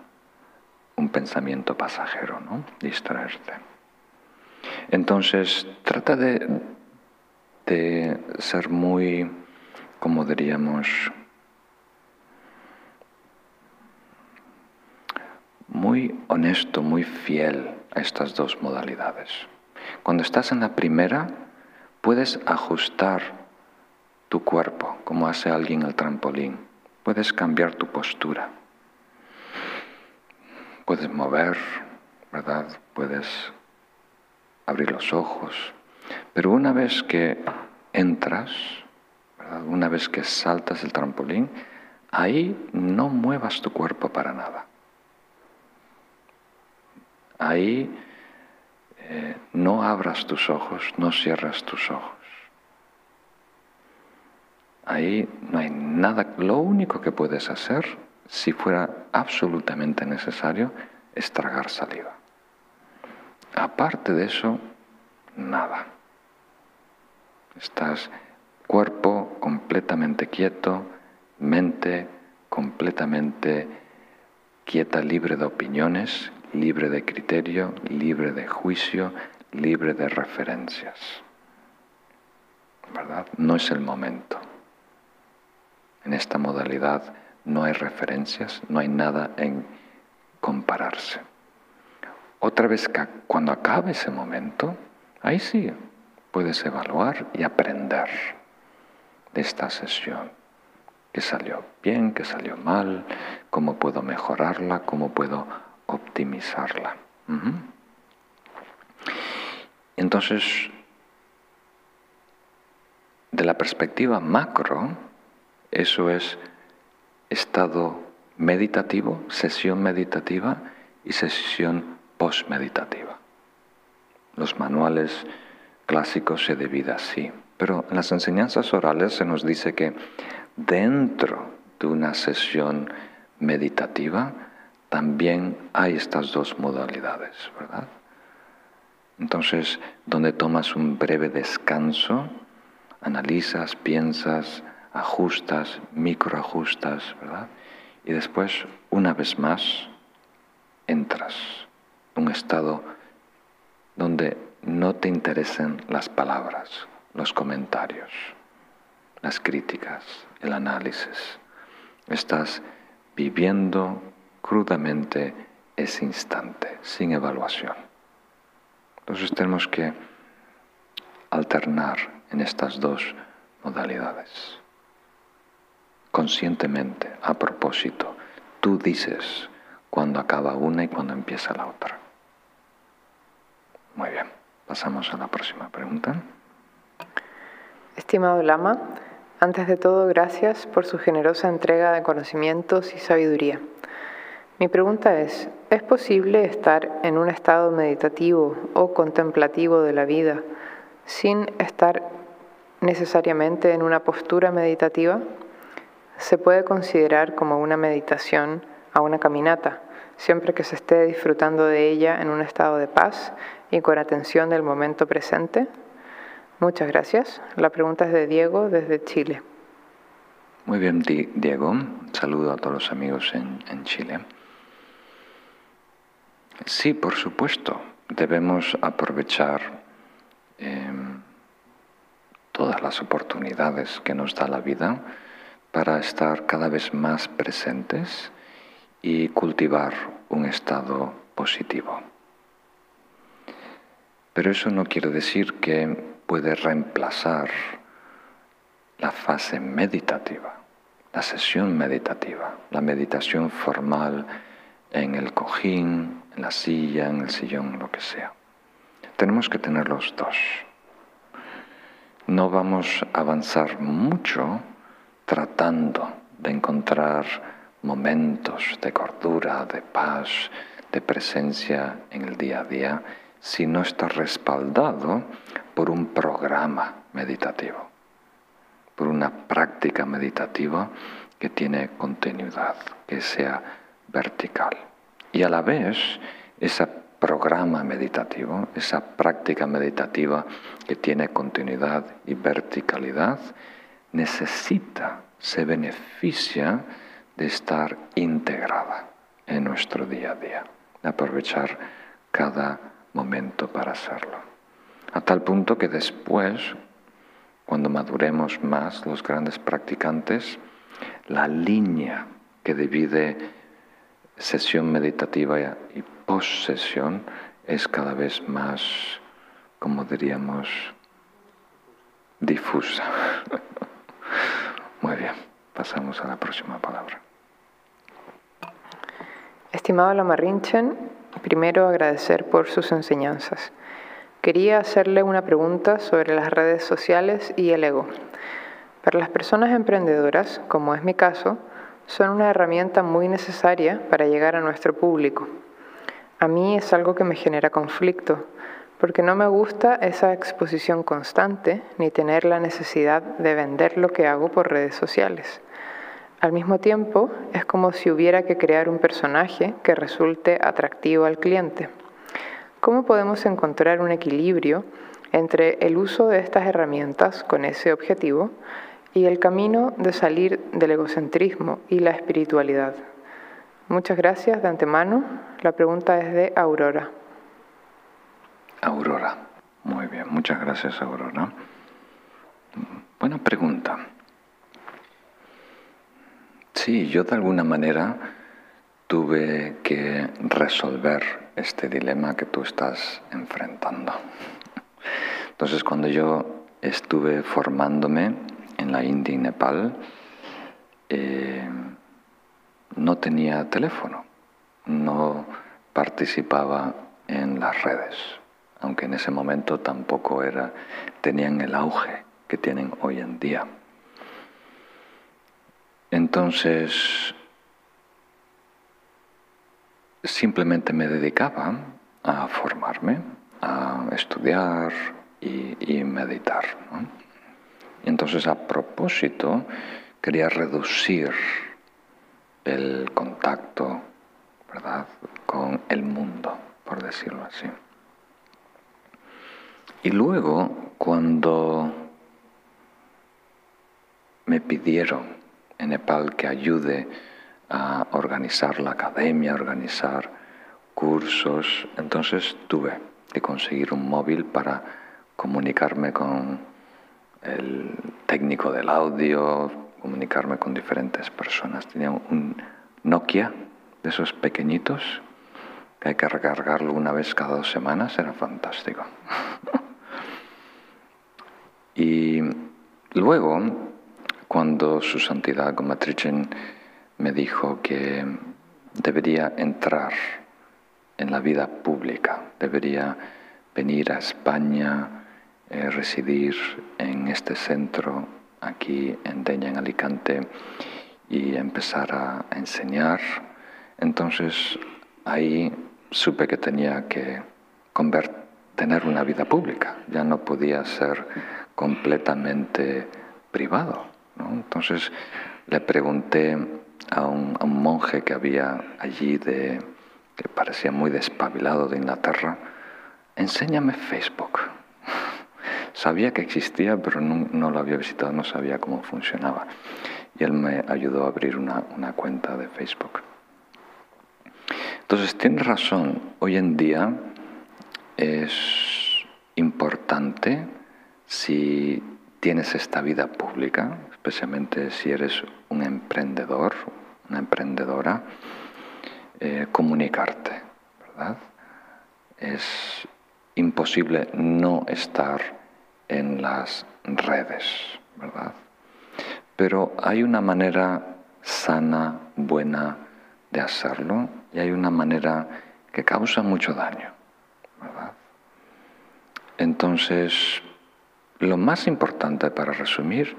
un pensamiento pasajero, ¿no? distraerte. Entonces, trata de, de ser muy, como diríamos, muy honesto, muy fiel a estas dos modalidades. Cuando estás en la primera, puedes ajustar tu cuerpo, como hace alguien el trampolín. Puedes cambiar tu postura. Puedes mover, ¿verdad? Puedes abrir los ojos. Pero una vez que entras, una vez que saltas el trampolín, ahí no muevas tu cuerpo para nada. Ahí eh, no abras tus ojos, no cierras tus ojos. Ahí no hay nada, lo único que puedes hacer, si fuera absolutamente necesario, es tragar saliva. Aparte de eso, nada. Estás cuerpo completamente quieto, mente completamente quieta, libre de opiniones, libre de criterio, libre de juicio, libre de referencias. ¿Verdad? No es el momento. En esta modalidad no hay referencias, no hay nada en compararse. Otra vez, cuando acabe ese momento, ahí sí puedes evaluar y aprender de esta sesión. ¿Qué salió bien? ¿Qué salió mal? ¿Cómo puedo mejorarla? ¿Cómo puedo optimizarla? Entonces, de la perspectiva macro, eso es estado meditativo, sesión meditativa y sesión post-meditativa. Los manuales clásicos se dividen así, pero en las enseñanzas orales se nos dice que dentro de una sesión meditativa también hay estas dos modalidades, ¿verdad? Entonces, donde tomas un breve descanso, analizas, piensas, ajustas, microajustas, ¿verdad? Y después, una vez más, entras un estado donde no te interesen las palabras, los comentarios, las críticas, el análisis. Estás viviendo crudamente ese instante, sin evaluación. Entonces tenemos que alternar en estas dos modalidades. Conscientemente, a propósito, tú dices cuando acaba una y cuando empieza la otra. Muy bien, pasamos a la próxima pregunta. Estimado Lama, antes de todo, gracias por su generosa entrega de conocimientos y sabiduría. Mi pregunta es, ¿es posible estar en un estado meditativo o contemplativo de la vida sin estar necesariamente en una postura meditativa? ¿Se puede considerar como una meditación a una caminata, siempre que se esté disfrutando de ella en un estado de paz y con atención del momento presente? Muchas gracias. La pregunta es de Diego desde Chile. Muy bien, Diego. Saludo a todos los amigos en, Chile. Sí, por supuesto. Debemos aprovechar em, todas las oportunidades que nos da la vida para estar cada vez más presentes y cultivar un estado positivo. Pero eso no quiere decir que puede reemplazar la fase meditativa, la sesión meditativa, la meditación formal en el cojín, en la silla, en el sillón, lo que sea. Tenemos que tener los dos. No vamos a avanzar mucho tratando de encontrar momentos de cordura, de paz, de presencia en el día a día, si no está respaldado por un programa meditativo, por una práctica meditativa que tiene continuidad, que sea vertical. Y a la vez, ese programa meditativo, esa práctica meditativa que tiene continuidad y verticalidad, necesita, se beneficia de estar integrada en nuestro día a día, aprovechar cada momento para hacerlo. A tal punto que después, cuando maduremos más los grandes practicantes, la línea que divide sesión meditativa y post-sesión es cada vez más, como diríamos, difusa. Muy bien, pasamos a la próxima palabra. Estimado Lamarrinchen, primero agradecer por sus enseñanzas. Quería hacerle una pregunta sobre las redes sociales y el ego. Para las personas emprendedoras, como es mi caso, son una herramienta muy necesaria para llegar a nuestro público. A mí es algo que me genera conflicto, porque no me gusta esa exposición constante ni tener la necesidad de vender lo que hago por redes sociales. Al mismo tiempo, es como si hubiera que crear un personaje que resulte atractivo al cliente. ¿Cómo podemos encontrar un equilibrio entre el uso de estas herramientas con ese objetivo y el camino de salir del egocentrismo y la espiritualidad. Muchas gracias de antemano. La pregunta es de Aurora. Aurora. Muy bien, muchas gracias Aurora. Buena pregunta. Sí, yo de alguna manera tuve que resolver este dilema que tú estás enfrentando. Entonces, cuando yo estuve formándome en la India y Nepal, eh, no tenía teléfono, no participaba en las redes, aunque en ese momento tampoco era, tenían el auge que tienen hoy en día. Entonces, simplemente me dedicaba a formarme, a estudiar y, meditar. entonces, a propósito, quería reducir el contacto ¿verdad? con el mundo, por decirlo así. Y luego, cuando me pidieron en Nepal que ayude a organizar la academia, a organizar cursos, entonces tuve que conseguir un móvil para comunicarme con el técnico del audio, comunicarme con diferentes personas. Tenía un Nokia de esos pequeñitos que hay que recargarlo una vez cada dos semanas, era fantástico. y luego, cuando su santidad Gomatrichen me dijo que debería entrar en la vida pública, debería venir a España, eh, residir en este centro aquí en Deña, en Alicante, y empezar a enseñar. Entonces ahí supe que tenía que tener una vida pública, ya no podía ser completamente privado. Entonces le pregunté a un, monje que había allí, de, que parecía muy despabilado de Inglaterra, enséñame Facebook. Sabía que existía, pero no, lo había visitado, no sabía cómo funcionaba. Y él me ayudó a abrir una, una cuenta de Facebook. Entonces, tiene razón, hoy en día es importante si tienes esta vida pública, especialmente si eres un emprendedor, una emprendedora, eh, comunicarte, ¿verdad? Es imposible no estar en las redes, ¿verdad? Pero hay una manera sana, buena de hacerlo y hay una manera que causa mucho daño, ¿verdad? Entonces, lo más importante para resumir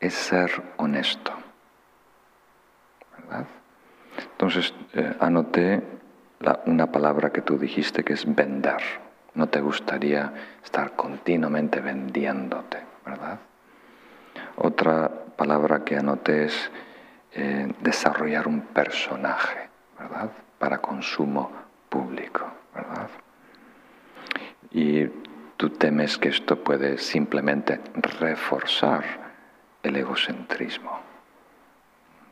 es ser honesto. ¿verdad? Entonces, eh, anoté una palabra que tú dijiste que es vender. No te gustaría estar continuamente vendiéndote, ¿verdad? Otra palabra que anoté es eh, desarrollar un personaje, ¿verdad? Para consumo público, ¿verdad? Y tú temes que esto puede simplemente reforzar el egocentrismo,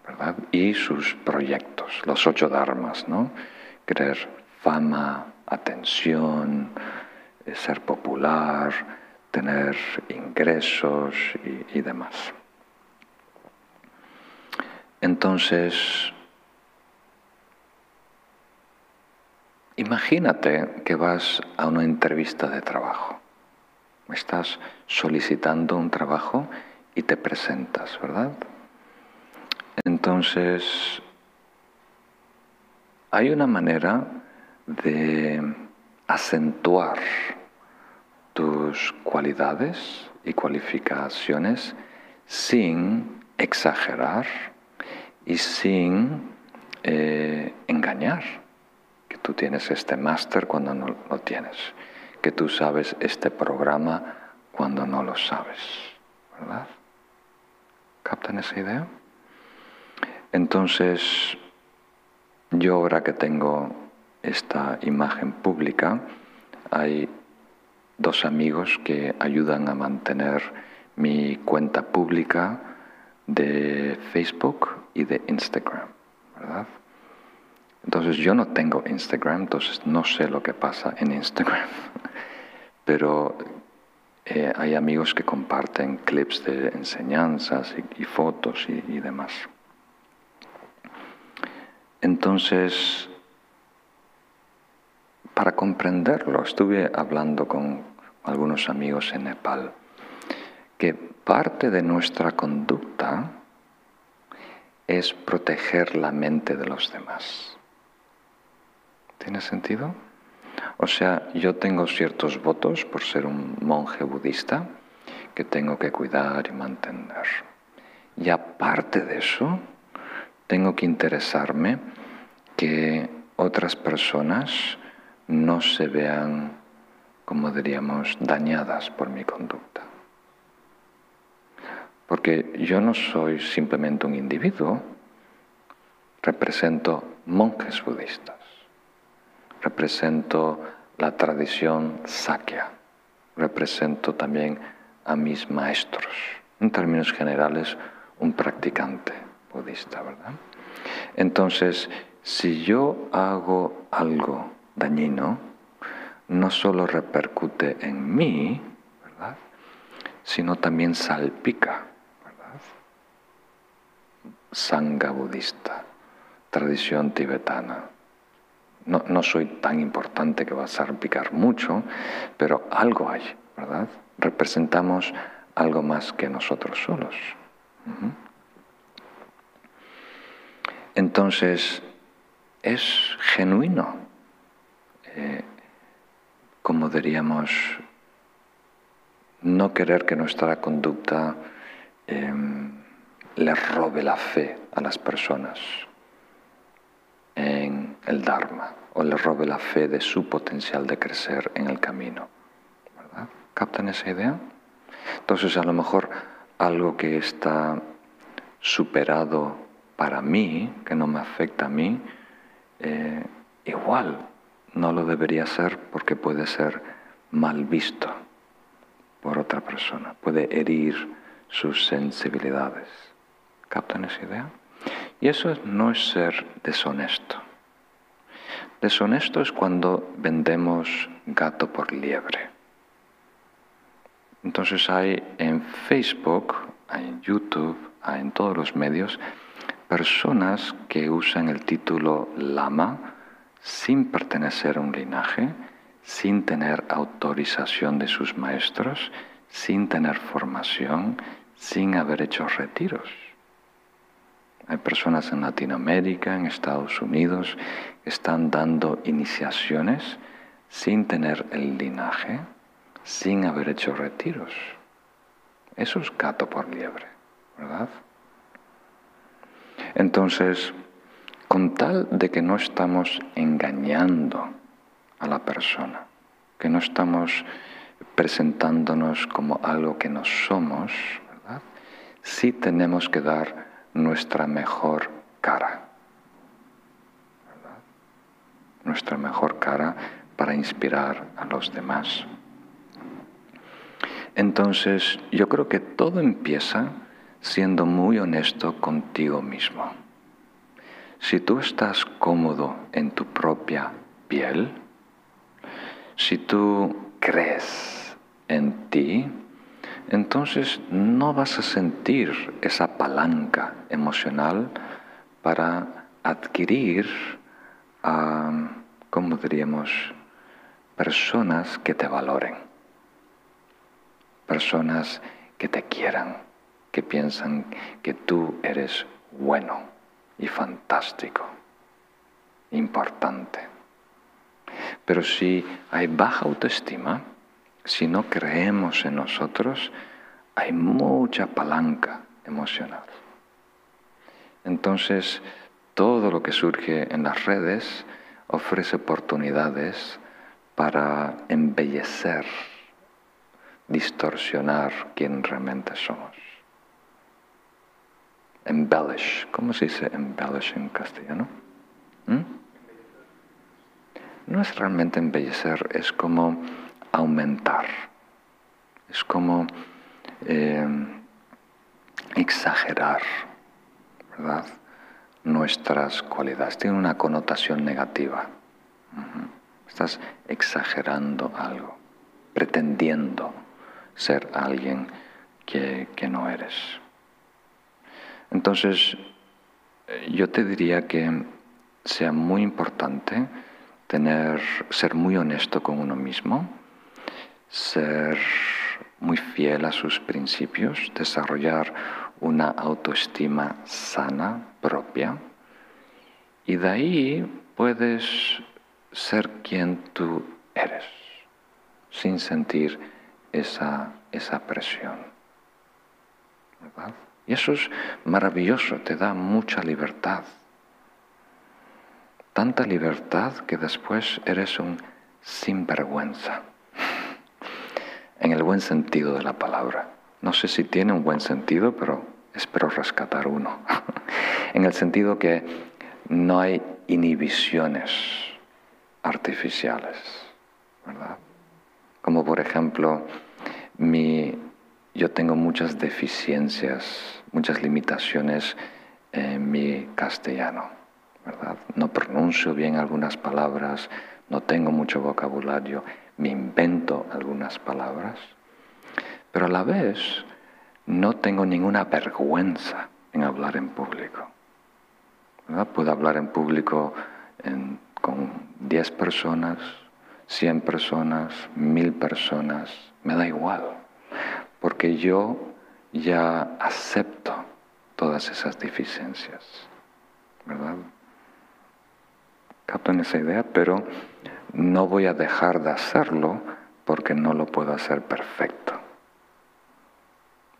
¿verdad? Y sus proyectos, los ocho dharmas, ¿no? Querer fama, atención, eh, ser popular, tener ingresos y, y demás. Entonces, imagínate que vas a una entrevista de trabajo. Estás solicitando un trabajo y te presentas, ¿verdad? Entonces, hay una manera de acentuar tus cualidades y cualificaciones sin exagerar y sin eh, engañar que tú tienes este máster cuando no lo tienes, que tú sabes este programa cuando no lo sabes, ¿verdad? ¿Captan esa idea? Entonces, yo ahora que tengo esta imagen pública, hay dos amigos que ayudan a mantener mi cuenta pública de Facebook y de Instagram, ¿verdad? Entonces yo no tengo Instagram, entonces no sé lo que pasa en Instagram, pero eh, hay amigos que comparten clips de enseñanzas y, fotos y demás. Entonces, para comprenderlo, estuve hablando con algunos amigos en Nepal, que parte de nuestra conducta es proteger la mente de los demás. ¿Tiene sentido? O sea, yo tengo ciertos votos por ser un monje budista que tengo que cuidar y mantener. Y aparte de eso, tengo que interesarme que otras personas no se vean, como diríamos, dañadas por mi conducta. Porque yo no soy simplemente un individuo, represento monjes budistas, represento la tradición sakya, represento también a mis maestros, en términos generales, un practicante budista, ¿verdad? Entonces, si yo hago algo dañino, no solo repercute en mí, ¿verdad? sino también salpica. ¿verdad? Sangha budista, tradición tibetana. No, no, soy tan importante que va a salpicar mucho, pero algo hay, ¿verdad? Representamos algo más que nosotros solos. Entonces, es genuino eh, como diríamos, no querer que nuestra conducta em, le robe la fe a las personas en el Dharma o le robe la fe de su potencial de crecer en el camino. ¿Captan esa idea? Entonces a lo mejor algo que está superado para mí, que no me afecta a mí, eh, igual no lo debería ser porque puede ser mal visto por otra persona, puede herir sus sensibilidades. ¿Captan esa idea? Y eso no es ser deshonesto. Deshonesto es cuando vendemos gato por liebre. Entonces hay en Facebook, hay en YouTube, hay en todos los medios personas que usan el título lama sin pertenecer a un linaje, sin tener autorización de sus maestros, sin tener formación, sin haber hecho retiros. Hay personas en Latinoamérica, en Estados Unidos, que están dando iniciaciones sin tener el linaje, sin haber hecho retiros. Eso es gato por liebre, ¿verdad? Entonces, con tal de que no estamos engañando a la persona, que no estamos presentándonos como algo que no somos, ¿verdad? sí tenemos que dar nuestra mejor cara. Nuestra mejor cara para inspirar a los demás. Entonces, yo creo que todo empieza siendo muy honesto contigo mismo. Si tú estás cómodo en tu propia piel, si tú crees en ti, entonces no vas a sentir esa palanca emocional para adquirir, ¿cómo diríamos?, personas que te valoren, personas que te quieran, que piensan que tú eres bueno y fantástico, importante. Pero si hay baja autoestima, si no creemos en nosotros, hay mucha palanca emocional. Entonces, todo lo que surge en las redes ofrece oportunidades para embellecer, distorsionar quién realmente somos embellish. ¿Cómo se dice embellish en castellano? ¿Mm? No es realmente embellecer, es como aumentar. Es como eh, exagerar, ¿verdad? Nuestras cualidades. Tiene una connotación negativa. Estás exagerando algo, pretendiendo ser alguien que, que no eres. Entonces, yo te diría que sea muy importante tener, ser muy honesto con uno mismo, ser muy fiel a sus principios, desarrollar una autoestima sana, propia, y de ahí puedes ser quien tú eres, sin sentir esa, esa presión. ¿verdad? Y eso es maravilloso, te da mucha libertad. Tanta libertad que después eres un sinvergüenza en el buen sentido de la palabra. No sé si tiene un buen sentido, pero espero rescatar uno. en el sentido que no hay inhibiciones artificiales, ¿verdad? Como por ejemplo, mi, yo tengo muchas deficiencias, muchas limitaciones en mi castellano, ¿verdad? No pronuncio bien algunas palabras, no tengo mucho vocabulario me invento algunas palabras, pero a la vez no tengo ninguna vergüenza en hablar en público. Puedo hablar en público con 10 personas, 100 personas, 1000 personas, me da igual, porque yo ya acepto todas esas deficiencias, ¿verdad? en esa idea, pero no voy a dejar de hacerlo porque no lo puedo hacer perfecto.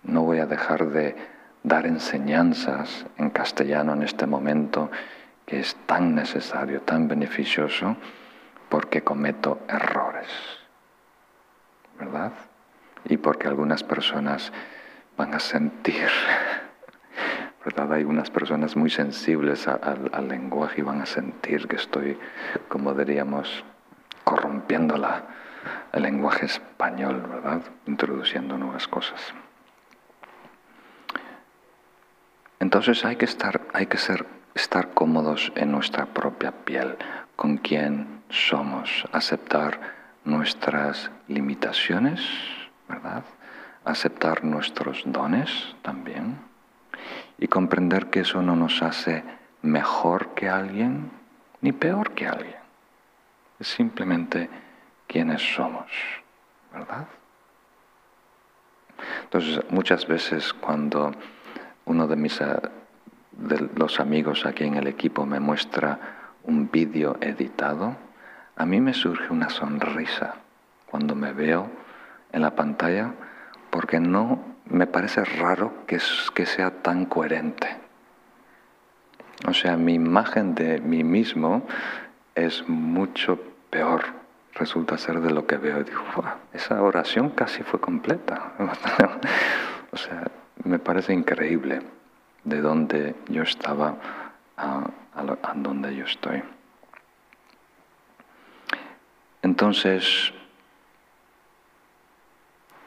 No voy a dejar de dar enseñanzas en castellano en este momento que es tan necesario, tan beneficioso, porque cometo errores. ¿Verdad? Y porque algunas personas van a sentir ¿verdad? Hay unas personas muy sensibles al lenguaje y van a sentir que estoy, como diríamos, corrompiendo la, el lenguaje español, ¿verdad? Introduciendo nuevas cosas. Entonces hay que estar, hay que ser, estar cómodos en nuestra propia piel, con quien somos, aceptar nuestras limitaciones, ¿verdad? Aceptar nuestros dones también y comprender que eso no nos hace mejor que alguien ni peor que alguien. Simplemente quienes somos, ¿verdad? Entonces, muchas veces cuando uno de mis eh, de los amigos aquí en el equipo me muestra un vídeo editado, a mí me surge una sonrisa cuando me veo en la pantalla porque no me parece raro que, que sea tan coherente. O sea, mi imagen de mí mismo es mucho peor, resulta ser de lo que veo. Y digo, esa oración casi fue completa. o sea, me parece increíble de dónde yo estaba a donde yo estoy. Entonces,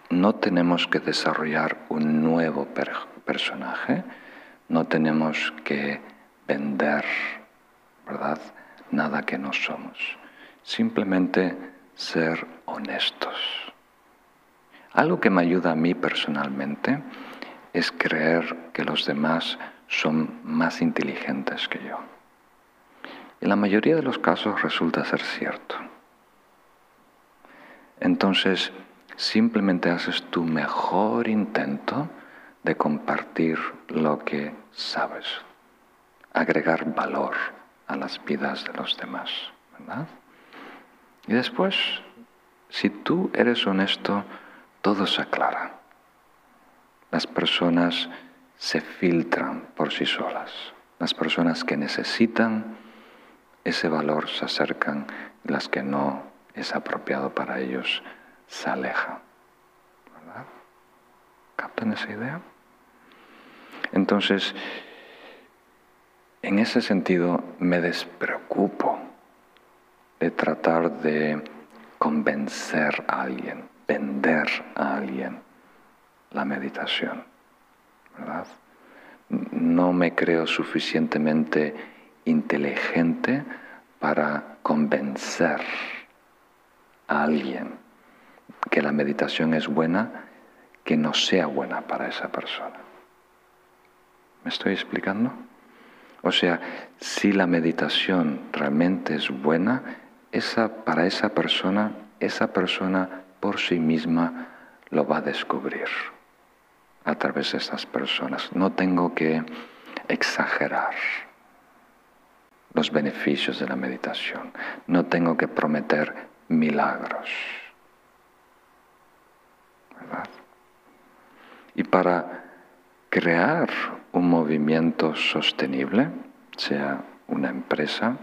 no tenemos que desarrollar un nuevo personaje, no tenemos que vender, ¿verdad? Nada que no somos. Simplemente ser honestos. Algo que me ayuda a mí personalmente es creer que los demás son más inteligentes que yo. En la mayoría de los casos resulta ser cierto. Entonces, simplemente haces tu mejor intento de compartir lo que sabes, agregar valor a las vidas de los demás, ¿verdad? Y después, si tú eres honesto, todo se aclara. Las personas se filtran por sí solas. Las personas que necesitan ese valor se acercan y las que no es apropiado para ellos se aleja. ¿Verdad? ¿Captan esa idea? Entonces, en ese sentido, me despreocupo de tratar de convencer a alguien, vender a alguien la meditación. ¿verdad? No me creo suficientemente inteligente para convencer a alguien que la meditación es buena que no sea buena para esa persona. ¿Me estoy explicando? O sea, si la meditación realmente es buena, esa, para esa persona, esa persona por sí misma lo va a descubrir a través de estas personas. No tengo que exagerar los beneficios de la meditación. No tengo que prometer milagros. ¿Verdad? Y para crear un movimiento sostenible, sea una empresa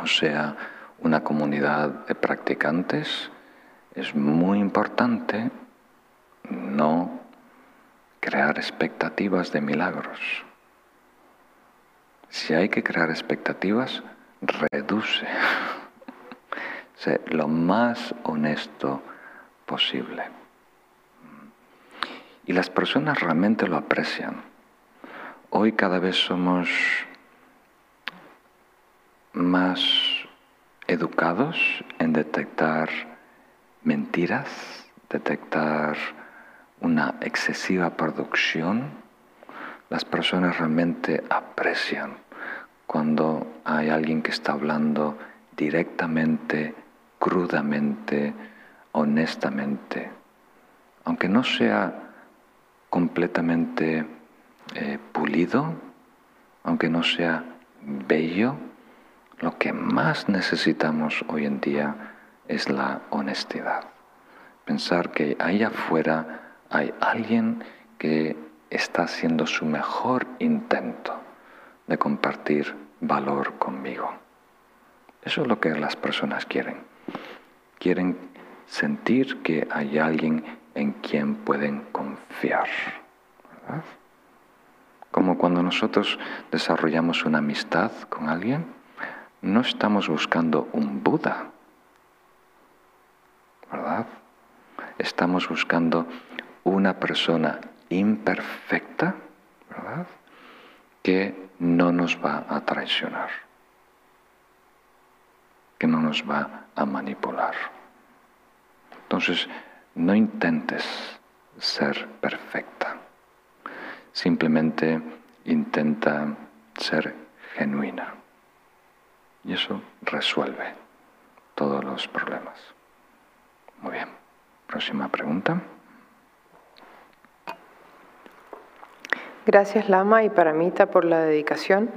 o sea una comunidad de practicantes, es muy importante no crear expectativas de milagros. Si hay que crear expectativas, reduce. sé lo más honesto posible. Y las personas realmente lo aprecian. Hoy cada vez somos más educados en detectar mentiras, detectar una excesiva producción. Las personas realmente aprecian cuando hay alguien que está hablando directamente, crudamente, honestamente, aunque no sea completamente eh, pulido, aunque no sea bello, lo que más necesitamos hoy en día es la honestidad. Pensar que ahí afuera hay alguien que está haciendo su mejor intento de compartir valor conmigo. Eso es lo que las personas quieren. Quieren sentir que hay alguien en quien pueden confiar. Como cuando nosotros desarrollamos una amistad con alguien, no estamos buscando un Buda, ¿verdad? Estamos buscando una persona imperfecta, ¿verdad? Que no nos va a traicionar, que no nos va a manipular. Entonces, no intentes ser perfecta. Simplemente intenta ser genuina. Y eso resuelve todos los problemas. Muy bien. Próxima pregunta. Gracias Lama y Paramita por la dedicación.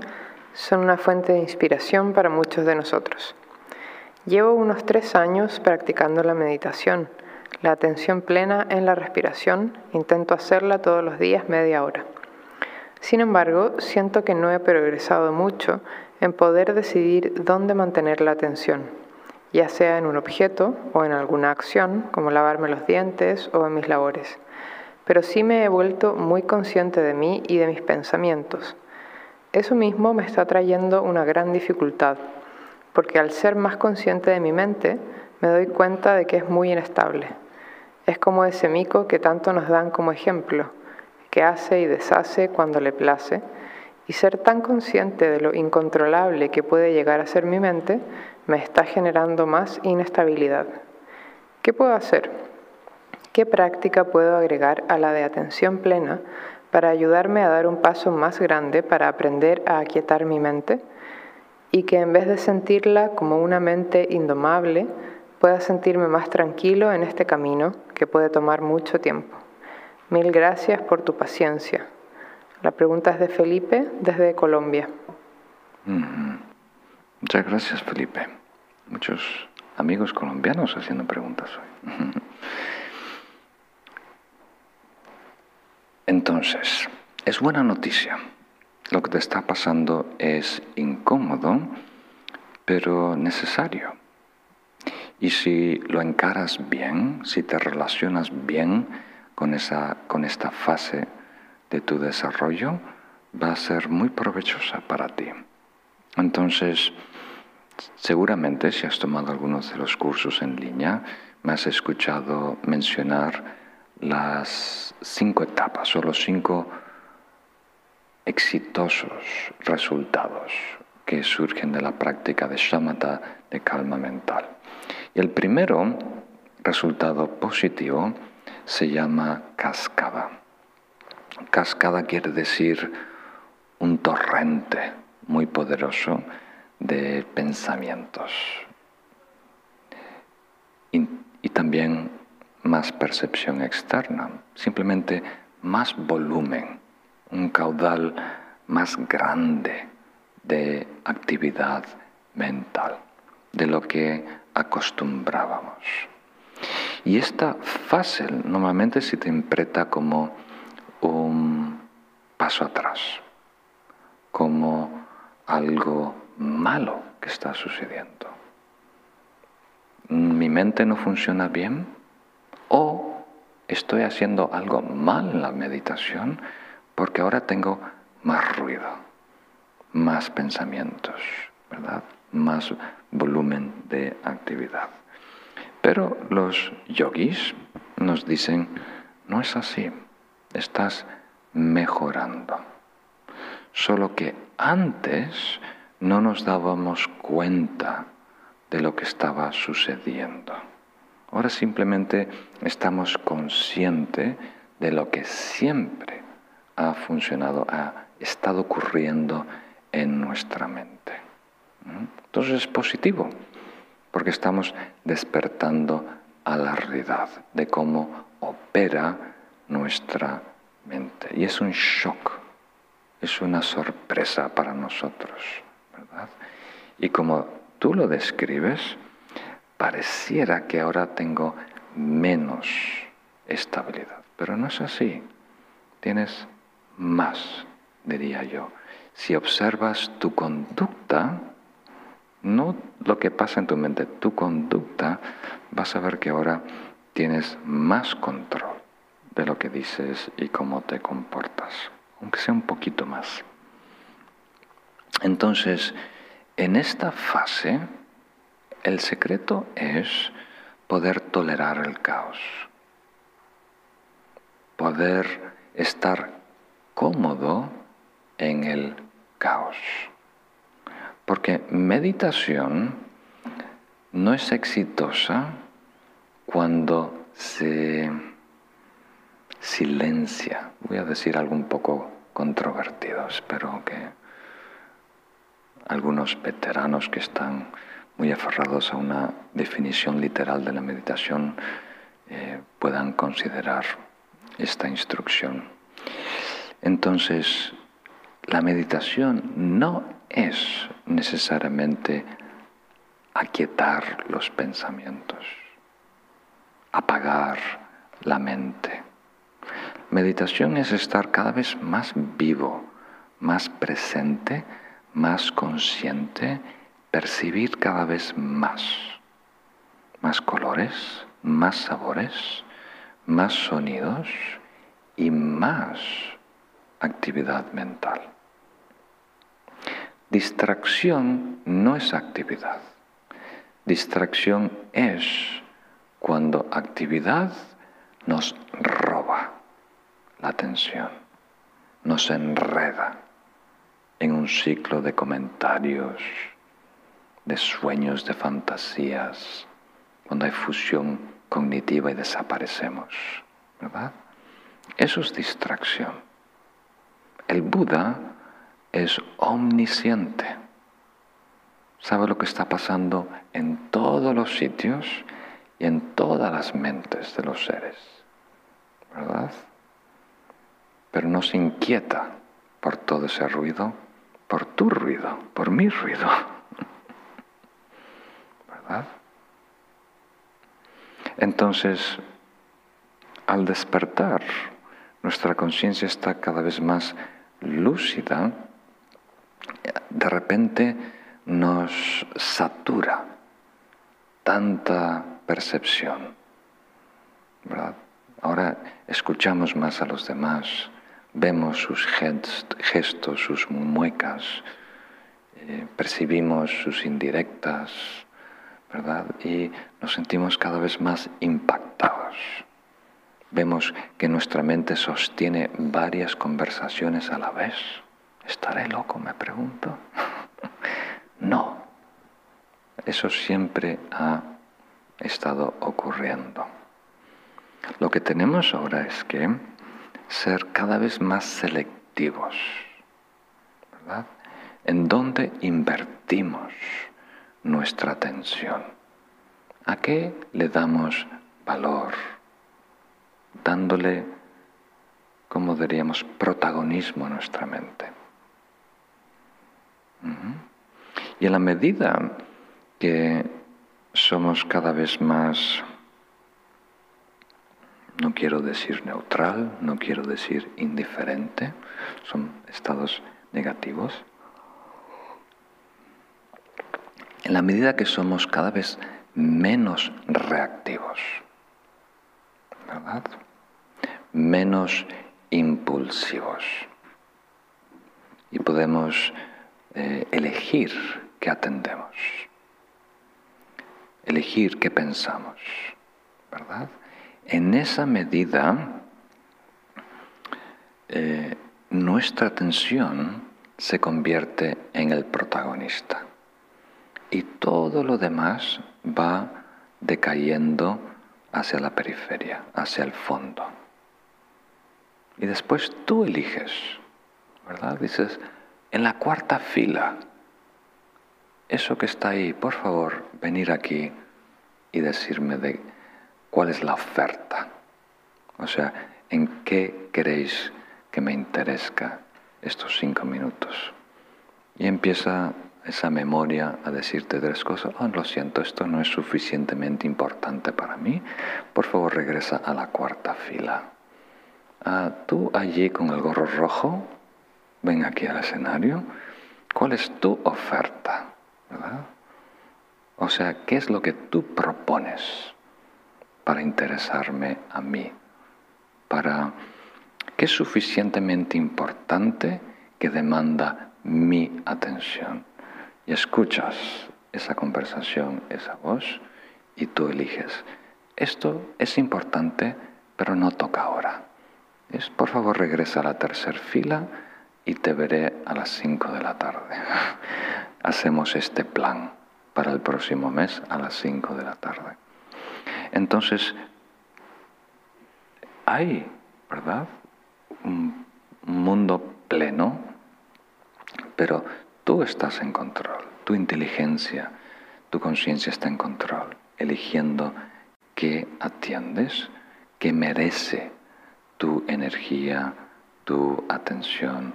Son una fuente de inspiración para muchos de nosotros. Llevo unos tres años practicando la meditación la atención plena en la respiración, intento hacerla todos los días media hora. Sin embargo, siento que no he progresado mucho en poder decidir dónde mantener la atención, ya sea en un objeto o en alguna acción, como lavarme los dientes o en mis labores. Pero sí me he vuelto muy consciente de mí y de mis pensamientos. Eso mismo me está trayendo una gran dificultad, porque al ser más consciente de mi mente, me doy cuenta de que es muy inestable es como ese mico que tanto nos dan como ejemplo, que hace y deshace cuando le place, y ser tan consciente de lo incontrolable que puede llegar a ser mi mente me está generando más inestabilidad. ¿Qué puedo hacer? ¿Qué práctica puedo agregar a la de atención plena para ayudarme a dar un paso más grande para aprender a aquietar mi mente? Y que en vez de sentirla como una mente indomable, pueda sentirme más tranquilo en este camino que puede tomar mucho tiempo. Mil gracias por tu paciencia. La pregunta es de Felipe desde Colombia. Muchas gracias Felipe. Muchos amigos colombianos haciendo preguntas hoy. Entonces, es buena noticia. Lo que te está pasando es incómodo, pero necesario. Y si lo encaras bien, si te relacionas bien con, esa, con esta fase de tu desarrollo, va a ser muy provechosa para ti. Entonces, seguramente si has tomado algunos de los cursos en línea, me has escuchado mencionar las cinco etapas o los cinco exitosos resultados que surgen de la práctica de shamatha de calma mental. Y el primero resultado positivo se llama cascada. Cascada quiere decir un torrente muy poderoso de pensamientos y, también más percepción externa, simplemente más volumen, un caudal más grande de actividad mental, de lo que acostumbrábamos. Y esta fase normalmente se interpreta como un paso atrás, como algo malo que está sucediendo. Mi mente no funciona bien o estoy haciendo algo mal en la meditación porque ahora tengo más ruido, más pensamientos, ¿verdad? Más volumen de actividad. Pero los yogis nos dicen, no es así, estás mejorando. Solo que antes no nos dábamos cuenta de lo que estaba sucediendo. Ahora simplemente estamos conscientes de lo que siempre ha funcionado, ha estado ocurriendo en nuestra mente. Entonces es positivo porque estamos despertando a la realidad de cómo opera nuestra mente. Y es un shock, es una sorpresa para nosotros, ¿verdad? Y como tú lo describes, pareciera que ahora tengo menos estabilidad, pero no es así. Tienes más, diría yo. Si observas tu conducta, no lo que pasa en tu mente, tu conducta, vas a ver que ahora tienes más control de lo que dices y cómo te comportas, aunque sea un poquito más. Entonces, en esta fase, el secreto es poder tolerar el caos, poder estar cómodo en el caos. Porque meditación no es exitosa cuando se silencia. Voy a decir algo un poco controvertido, espero que algunos veteranos que están muy aferrados a una definición literal de la meditación eh, puedan considerar esta instrucción. Entonces, la meditación no es necesariamente aquietar los pensamientos, apagar la mente. Meditación es estar cada vez más vivo, más presente, más consciente, percibir cada vez más, más colores, más sabores, más sonidos y más actividad mental. Distracción no es actividad. Distracción es cuando actividad nos roba la atención, nos enreda en un ciclo de comentarios, de sueños, de fantasías, cuando hay fusión cognitiva y desaparecemos, ¿verdad? Eso es distracción. El Buda es omnisciente. Sabe lo que está pasando en todos los sitios y en todas las mentes de los seres. ¿Verdad? Pero no se inquieta por todo ese ruido, por tu ruido, por mi ruido. ¿Verdad? Entonces, al despertar, nuestra conciencia está cada vez más lúcida de repente nos satura tanta percepción. Ahora escuchamos más a los demás, vemos sus gestos, sus muecas, eh, percibimos sus indirectas, ¿verdad? Y nos sentimos cada vez más impactados vemos que nuestra mente sostiene varias conversaciones a la vez. ¿Estaré loco? Me pregunto. no. Eso siempre ha estado ocurriendo. Lo que tenemos ahora es que ser cada vez más selectivos, ¿verdad? En dónde invertimos nuestra atención. ¿A qué le damos valor? Dándole, como diríamos, protagonismo a nuestra mente. Y en la medida que somos cada vez más, no quiero decir neutral, no quiero decir indiferente, son estados negativos, en la medida que somos cada vez menos reactivos, ¿verdad? Menos impulsivos. Y podemos eh, elegir qué atendemos, elegir qué pensamos, ¿verdad? En esa medida, eh, nuestra atención se convierte en el protagonista y todo lo demás va decayendo hacia la periferia, hacia el fondo. Y después tú eliges, ¿verdad? Dices, en la cuarta fila, eso que está ahí, por favor, venir aquí y decirme de cuál es la oferta. O sea, ¿en qué queréis que me interesa estos cinco minutos? Y empieza esa memoria a decirte tres cosas, oh, lo siento, esto no es suficientemente importante para mí, por favor regresa a la cuarta fila. Ah, tú allí con el gorro rojo, ven aquí al escenario, ¿cuál es tu oferta? O sea, ¿qué es lo que tú propones para interesarme a mí? Para qué es suficientemente importante que demanda mi atención y escuchas esa conversación, esa voz, y tú eliges. Esto es importante, pero no toca ahora. Es, por favor, regresa a la tercera fila y te veré a las 5 de la tarde. Hacemos este plan para el próximo mes a las 5 de la tarde. Entonces, hay, ¿verdad? Un mundo pleno, pero Tú estás en control, tu inteligencia, tu conciencia está en control, eligiendo qué atiendes, qué merece tu energía, tu atención,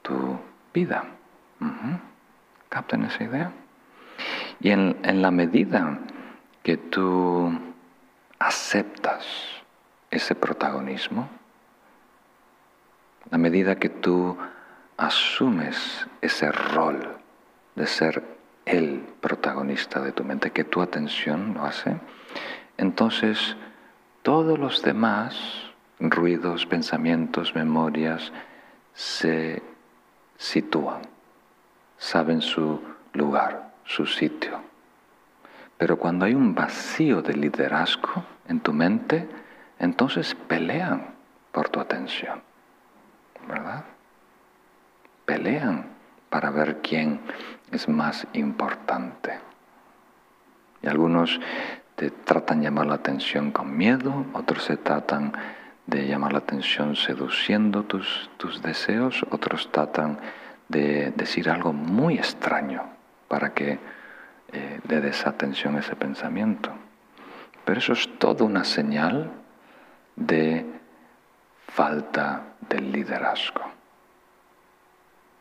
tu vida. ¿Captan esa idea? Y en, en la medida que tú aceptas ese protagonismo, la medida que tú asumes ese rol de ser el protagonista de tu mente, que tu atención lo hace, entonces todos los demás ruidos, pensamientos, memorias se sitúan, saben su lugar, su sitio. Pero cuando hay un vacío de liderazgo en tu mente, entonces pelean por tu atención, ¿verdad? pelean para ver quién es más importante. Y algunos te tratan de llamar la atención con miedo, otros se tratan de llamar la atención seduciendo tus, tus deseos, otros tratan de decir algo muy extraño para que eh, le des atención a ese pensamiento. Pero eso es toda una señal de falta del liderazgo.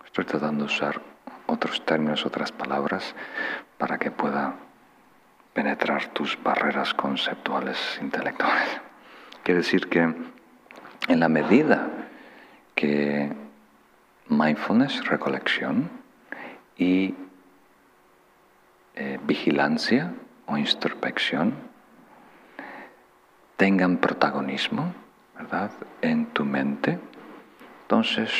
Estoy tratando de usar otros términos, otras palabras, para que pueda penetrar tus barreras conceptuales intelectuales. Quiere decir que en la medida que mindfulness, recolección y eh, vigilancia o introspección tengan protagonismo, ¿verdad?, en tu mente, entonces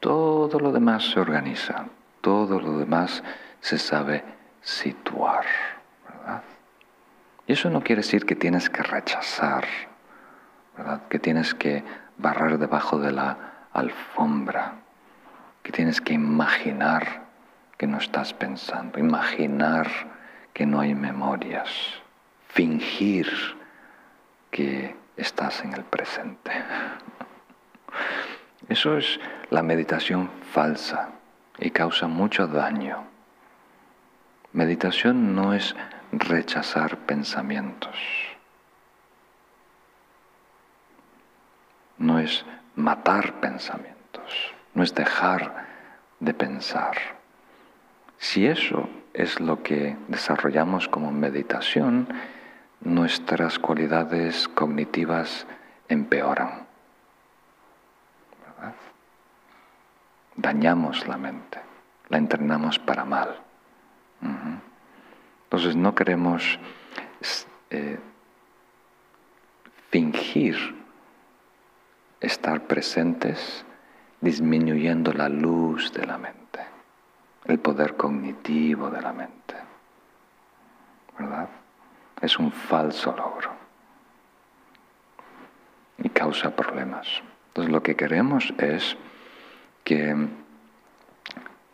todo lo demás se organiza, todo lo demás se sabe situar, ¿verdad? Y eso no quiere decir que tienes que rechazar ¿verdad? Que tienes que barrer debajo de la alfombra, que tienes que imaginar que no estás pensando, imaginar que no hay memorias, fingir que estás en el presente. Eso es la meditación falsa y causa mucho daño. Meditación no es rechazar pensamientos, no es matar pensamientos, no es dejar de pensar. Si eso es lo que desarrollamos como meditación, nuestras cualidades cognitivas empeoran. Dañamos la mente, la entrenamos para mal. Entonces no queremos eh, fingir estar presentes disminuyendo la luz de la mente, el poder cognitivo de la mente. ¿Verdad? Es un falso logro y causa problemas. Entonces lo que queremos es que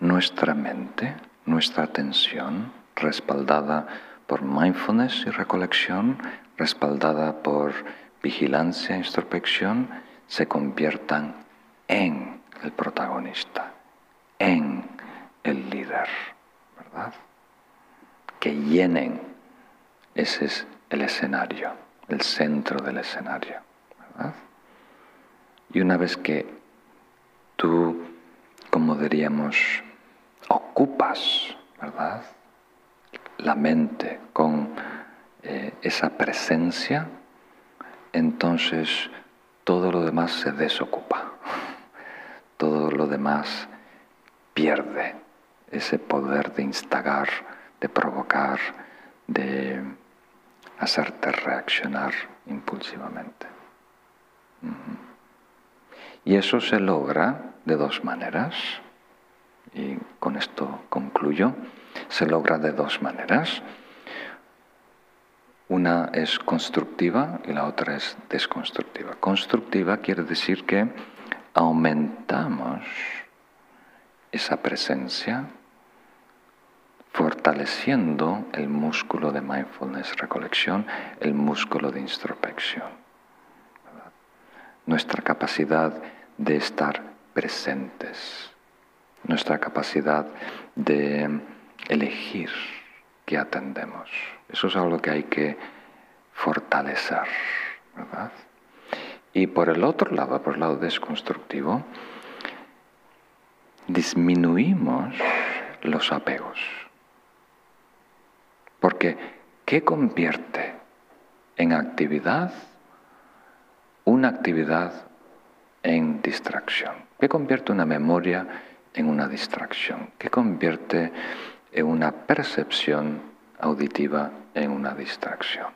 nuestra mente, nuestra atención, respaldada por mindfulness y recolección, respaldada por vigilancia e introspección, se conviertan en el protagonista, en el líder, ¿verdad? Que llenen, ese es el escenario, el centro del escenario, ¿verdad? Y una vez que tú, como diríamos, ocupas, ¿verdad? La mente con eh, esa presencia, entonces todo lo demás se desocupa, todo lo demás pierde ese poder de instagar, de provocar, de hacerte reaccionar impulsivamente. Y eso se logra de dos maneras, y con esto concluyo, se logra de dos maneras. Una es constructiva y la otra es desconstructiva. Constructiva quiere decir que aumentamos esa presencia fortaleciendo el músculo de mindfulness, recolección, el músculo de introspección. Nuestra capacidad de estar presentes, nuestra capacidad de elegir qué atendemos. Eso es algo que hay que fortalecer, ¿verdad? Y por el otro lado, por el lado desconstructivo, disminuimos los apegos. Porque, ¿qué convierte en actividad una actividad en distracción? ¿Qué convierte una memoria en una distracción? ¿Qué convierte en una percepción auditiva en una distracción?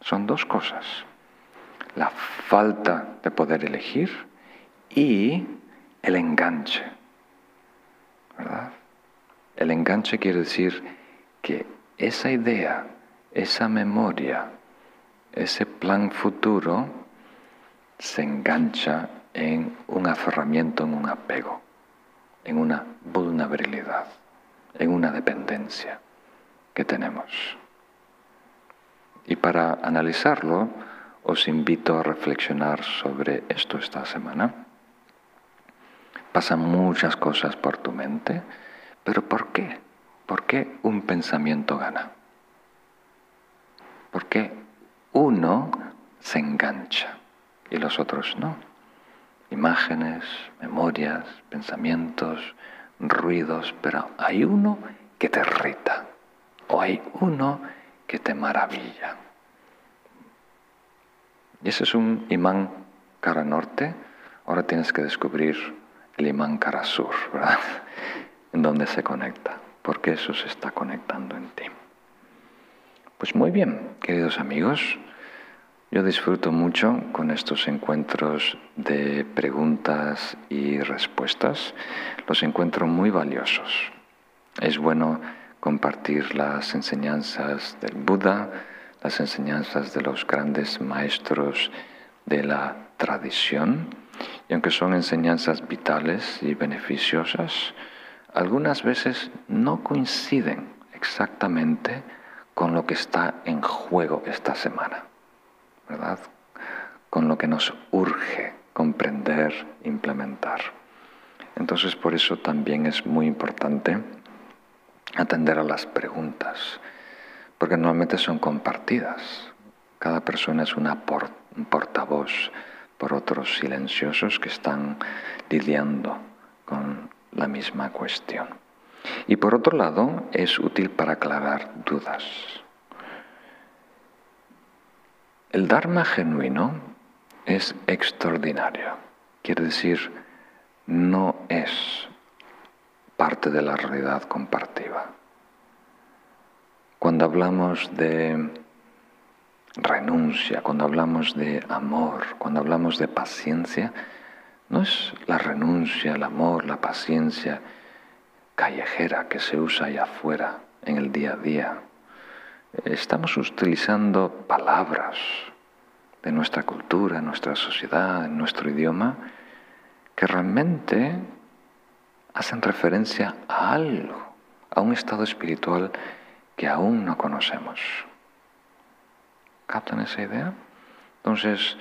Son dos cosas. La falta de poder elegir y el enganche. ¿Verdad? El enganche quiere decir que esa idea, esa memoria, ese plan futuro se engancha en un aferramiento, en un apego, en una vulnerabilidad, en una dependencia que tenemos. Y para analizarlo, os invito a reflexionar sobre esto esta semana. Pasan muchas cosas por tu mente, pero ¿por qué? ¿Por qué un pensamiento gana? ¿Por qué uno se engancha y los otros no? Imágenes, memorias, pensamientos, ruidos, pero hay uno que te irrita o hay uno que te maravilla. Y ese es un imán cara norte. Ahora tienes que descubrir el imán cara sur, ¿verdad? En dónde se conecta, porque eso se está conectando en ti. Pues muy bien, queridos amigos, yo disfruto mucho con estos encuentros de preguntas y respuestas. Los encuentro muy valiosos. Es bueno compartir las enseñanzas del Buda, las enseñanzas de los grandes maestros de la tradición, y aunque son enseñanzas vitales y beneficiosas, algunas veces no coinciden exactamente con lo que está en juego esta semana, ¿verdad? Con lo que nos urge comprender, implementar. Entonces por eso también es muy importante atender a las preguntas, porque normalmente son compartidas. Cada persona es una un portavoz por otros silenciosos que están lidiando con la misma cuestión. Y por otro lado, es útil para aclarar dudas. El Dharma genuino es extraordinario. Quiere decir, no es parte de la realidad compartida. Cuando hablamos de renuncia, cuando hablamos de amor, cuando hablamos de paciencia, no es la renuncia, el amor, la paciencia callejera que se usa allá afuera en el día a día. Estamos utilizando palabras de nuestra cultura, nuestra sociedad, en nuestro idioma, que realmente hacen referencia a algo, a un estado espiritual que aún no conocemos. ¿Captan esa idea? Entonces,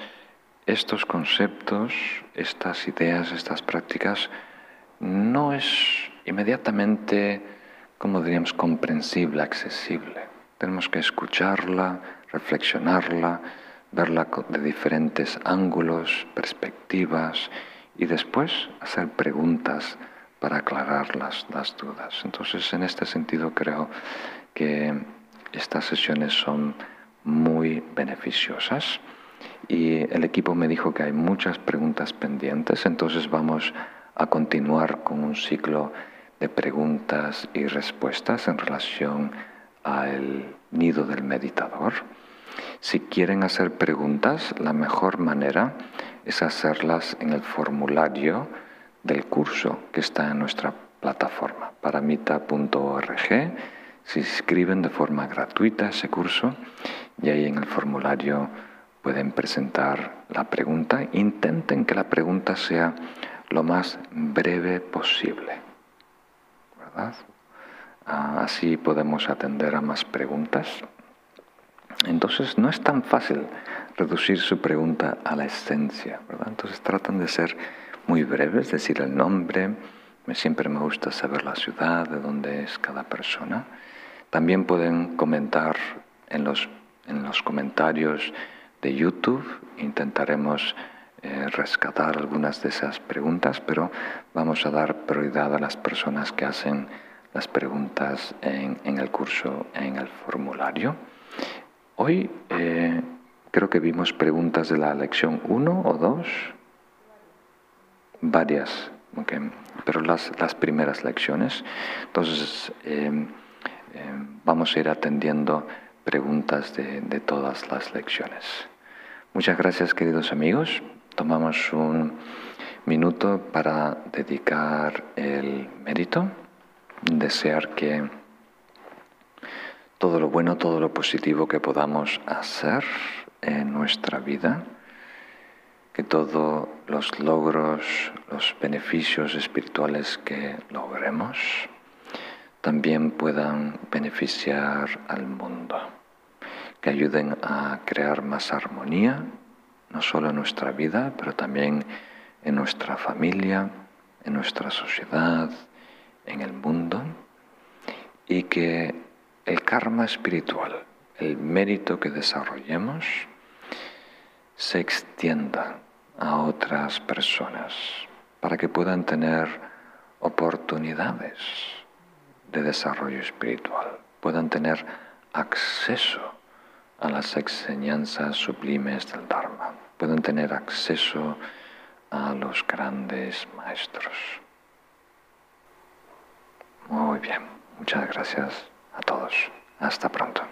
estos conceptos, estas ideas, estas prácticas, no es inmediatamente, como diríamos, comprensible, accesible. Tenemos que escucharla, reflexionarla, verla de diferentes ángulos, perspectivas y después hacer preguntas para aclarar las, las dudas. Entonces, en este sentido, creo que estas sesiones son muy beneficiosas y el equipo me dijo que hay muchas preguntas pendientes, entonces vamos a continuar con un ciclo de preguntas y respuestas en relación al nido del meditador. Si quieren hacer preguntas, la mejor manera es hacerlas en el formulario del curso que está en nuestra plataforma, paramita.org. Se inscriben de forma gratuita ese curso y ahí en el formulario pueden presentar la pregunta. Intenten que la pregunta sea lo más breve posible. ¿Verdad? Ah, así podemos atender a más preguntas. Entonces no es tan fácil reducir su pregunta a la esencia, ¿verdad? Entonces tratan de ser muy breves, decir el nombre, siempre me gusta saber la ciudad, de dónde es cada persona. También pueden comentar en los, en los comentarios de YouTube, intentaremos eh, rescatar algunas de esas preguntas, pero vamos a dar prioridad a las personas que hacen las preguntas en, el curso, en el formulario. Hoy eh, creo que vimos preguntas de la lección 1 o 2, varias, pero las, las, primeras lecciones. Entonces, em, vamos a ir atendiendo preguntas de, de todas las lecciones. Muchas gracias, queridos amigos. Tomamos un minuto para dedicar el mérito, desear que todo lo bueno, todo lo positivo que podamos hacer en nuestra vida, que todos los logros, los beneficios espirituales que logremos, también puedan beneficiar al mundo, que ayuden a crear más armonía, no solo en nuestra vida, pero también en nuestra familia, en nuestra sociedad, en el mundo, y que el karma espiritual, el mérito que desarrollemos, se extienda a otras personas para que puedan tener oportunidades de desarrollo espiritual, puedan tener acceso a las enseñanzas sublimes del Dharma, puedan tener acceso a los grandes maestros. Muy bien, muchas gracias a todos. Hasta pronto.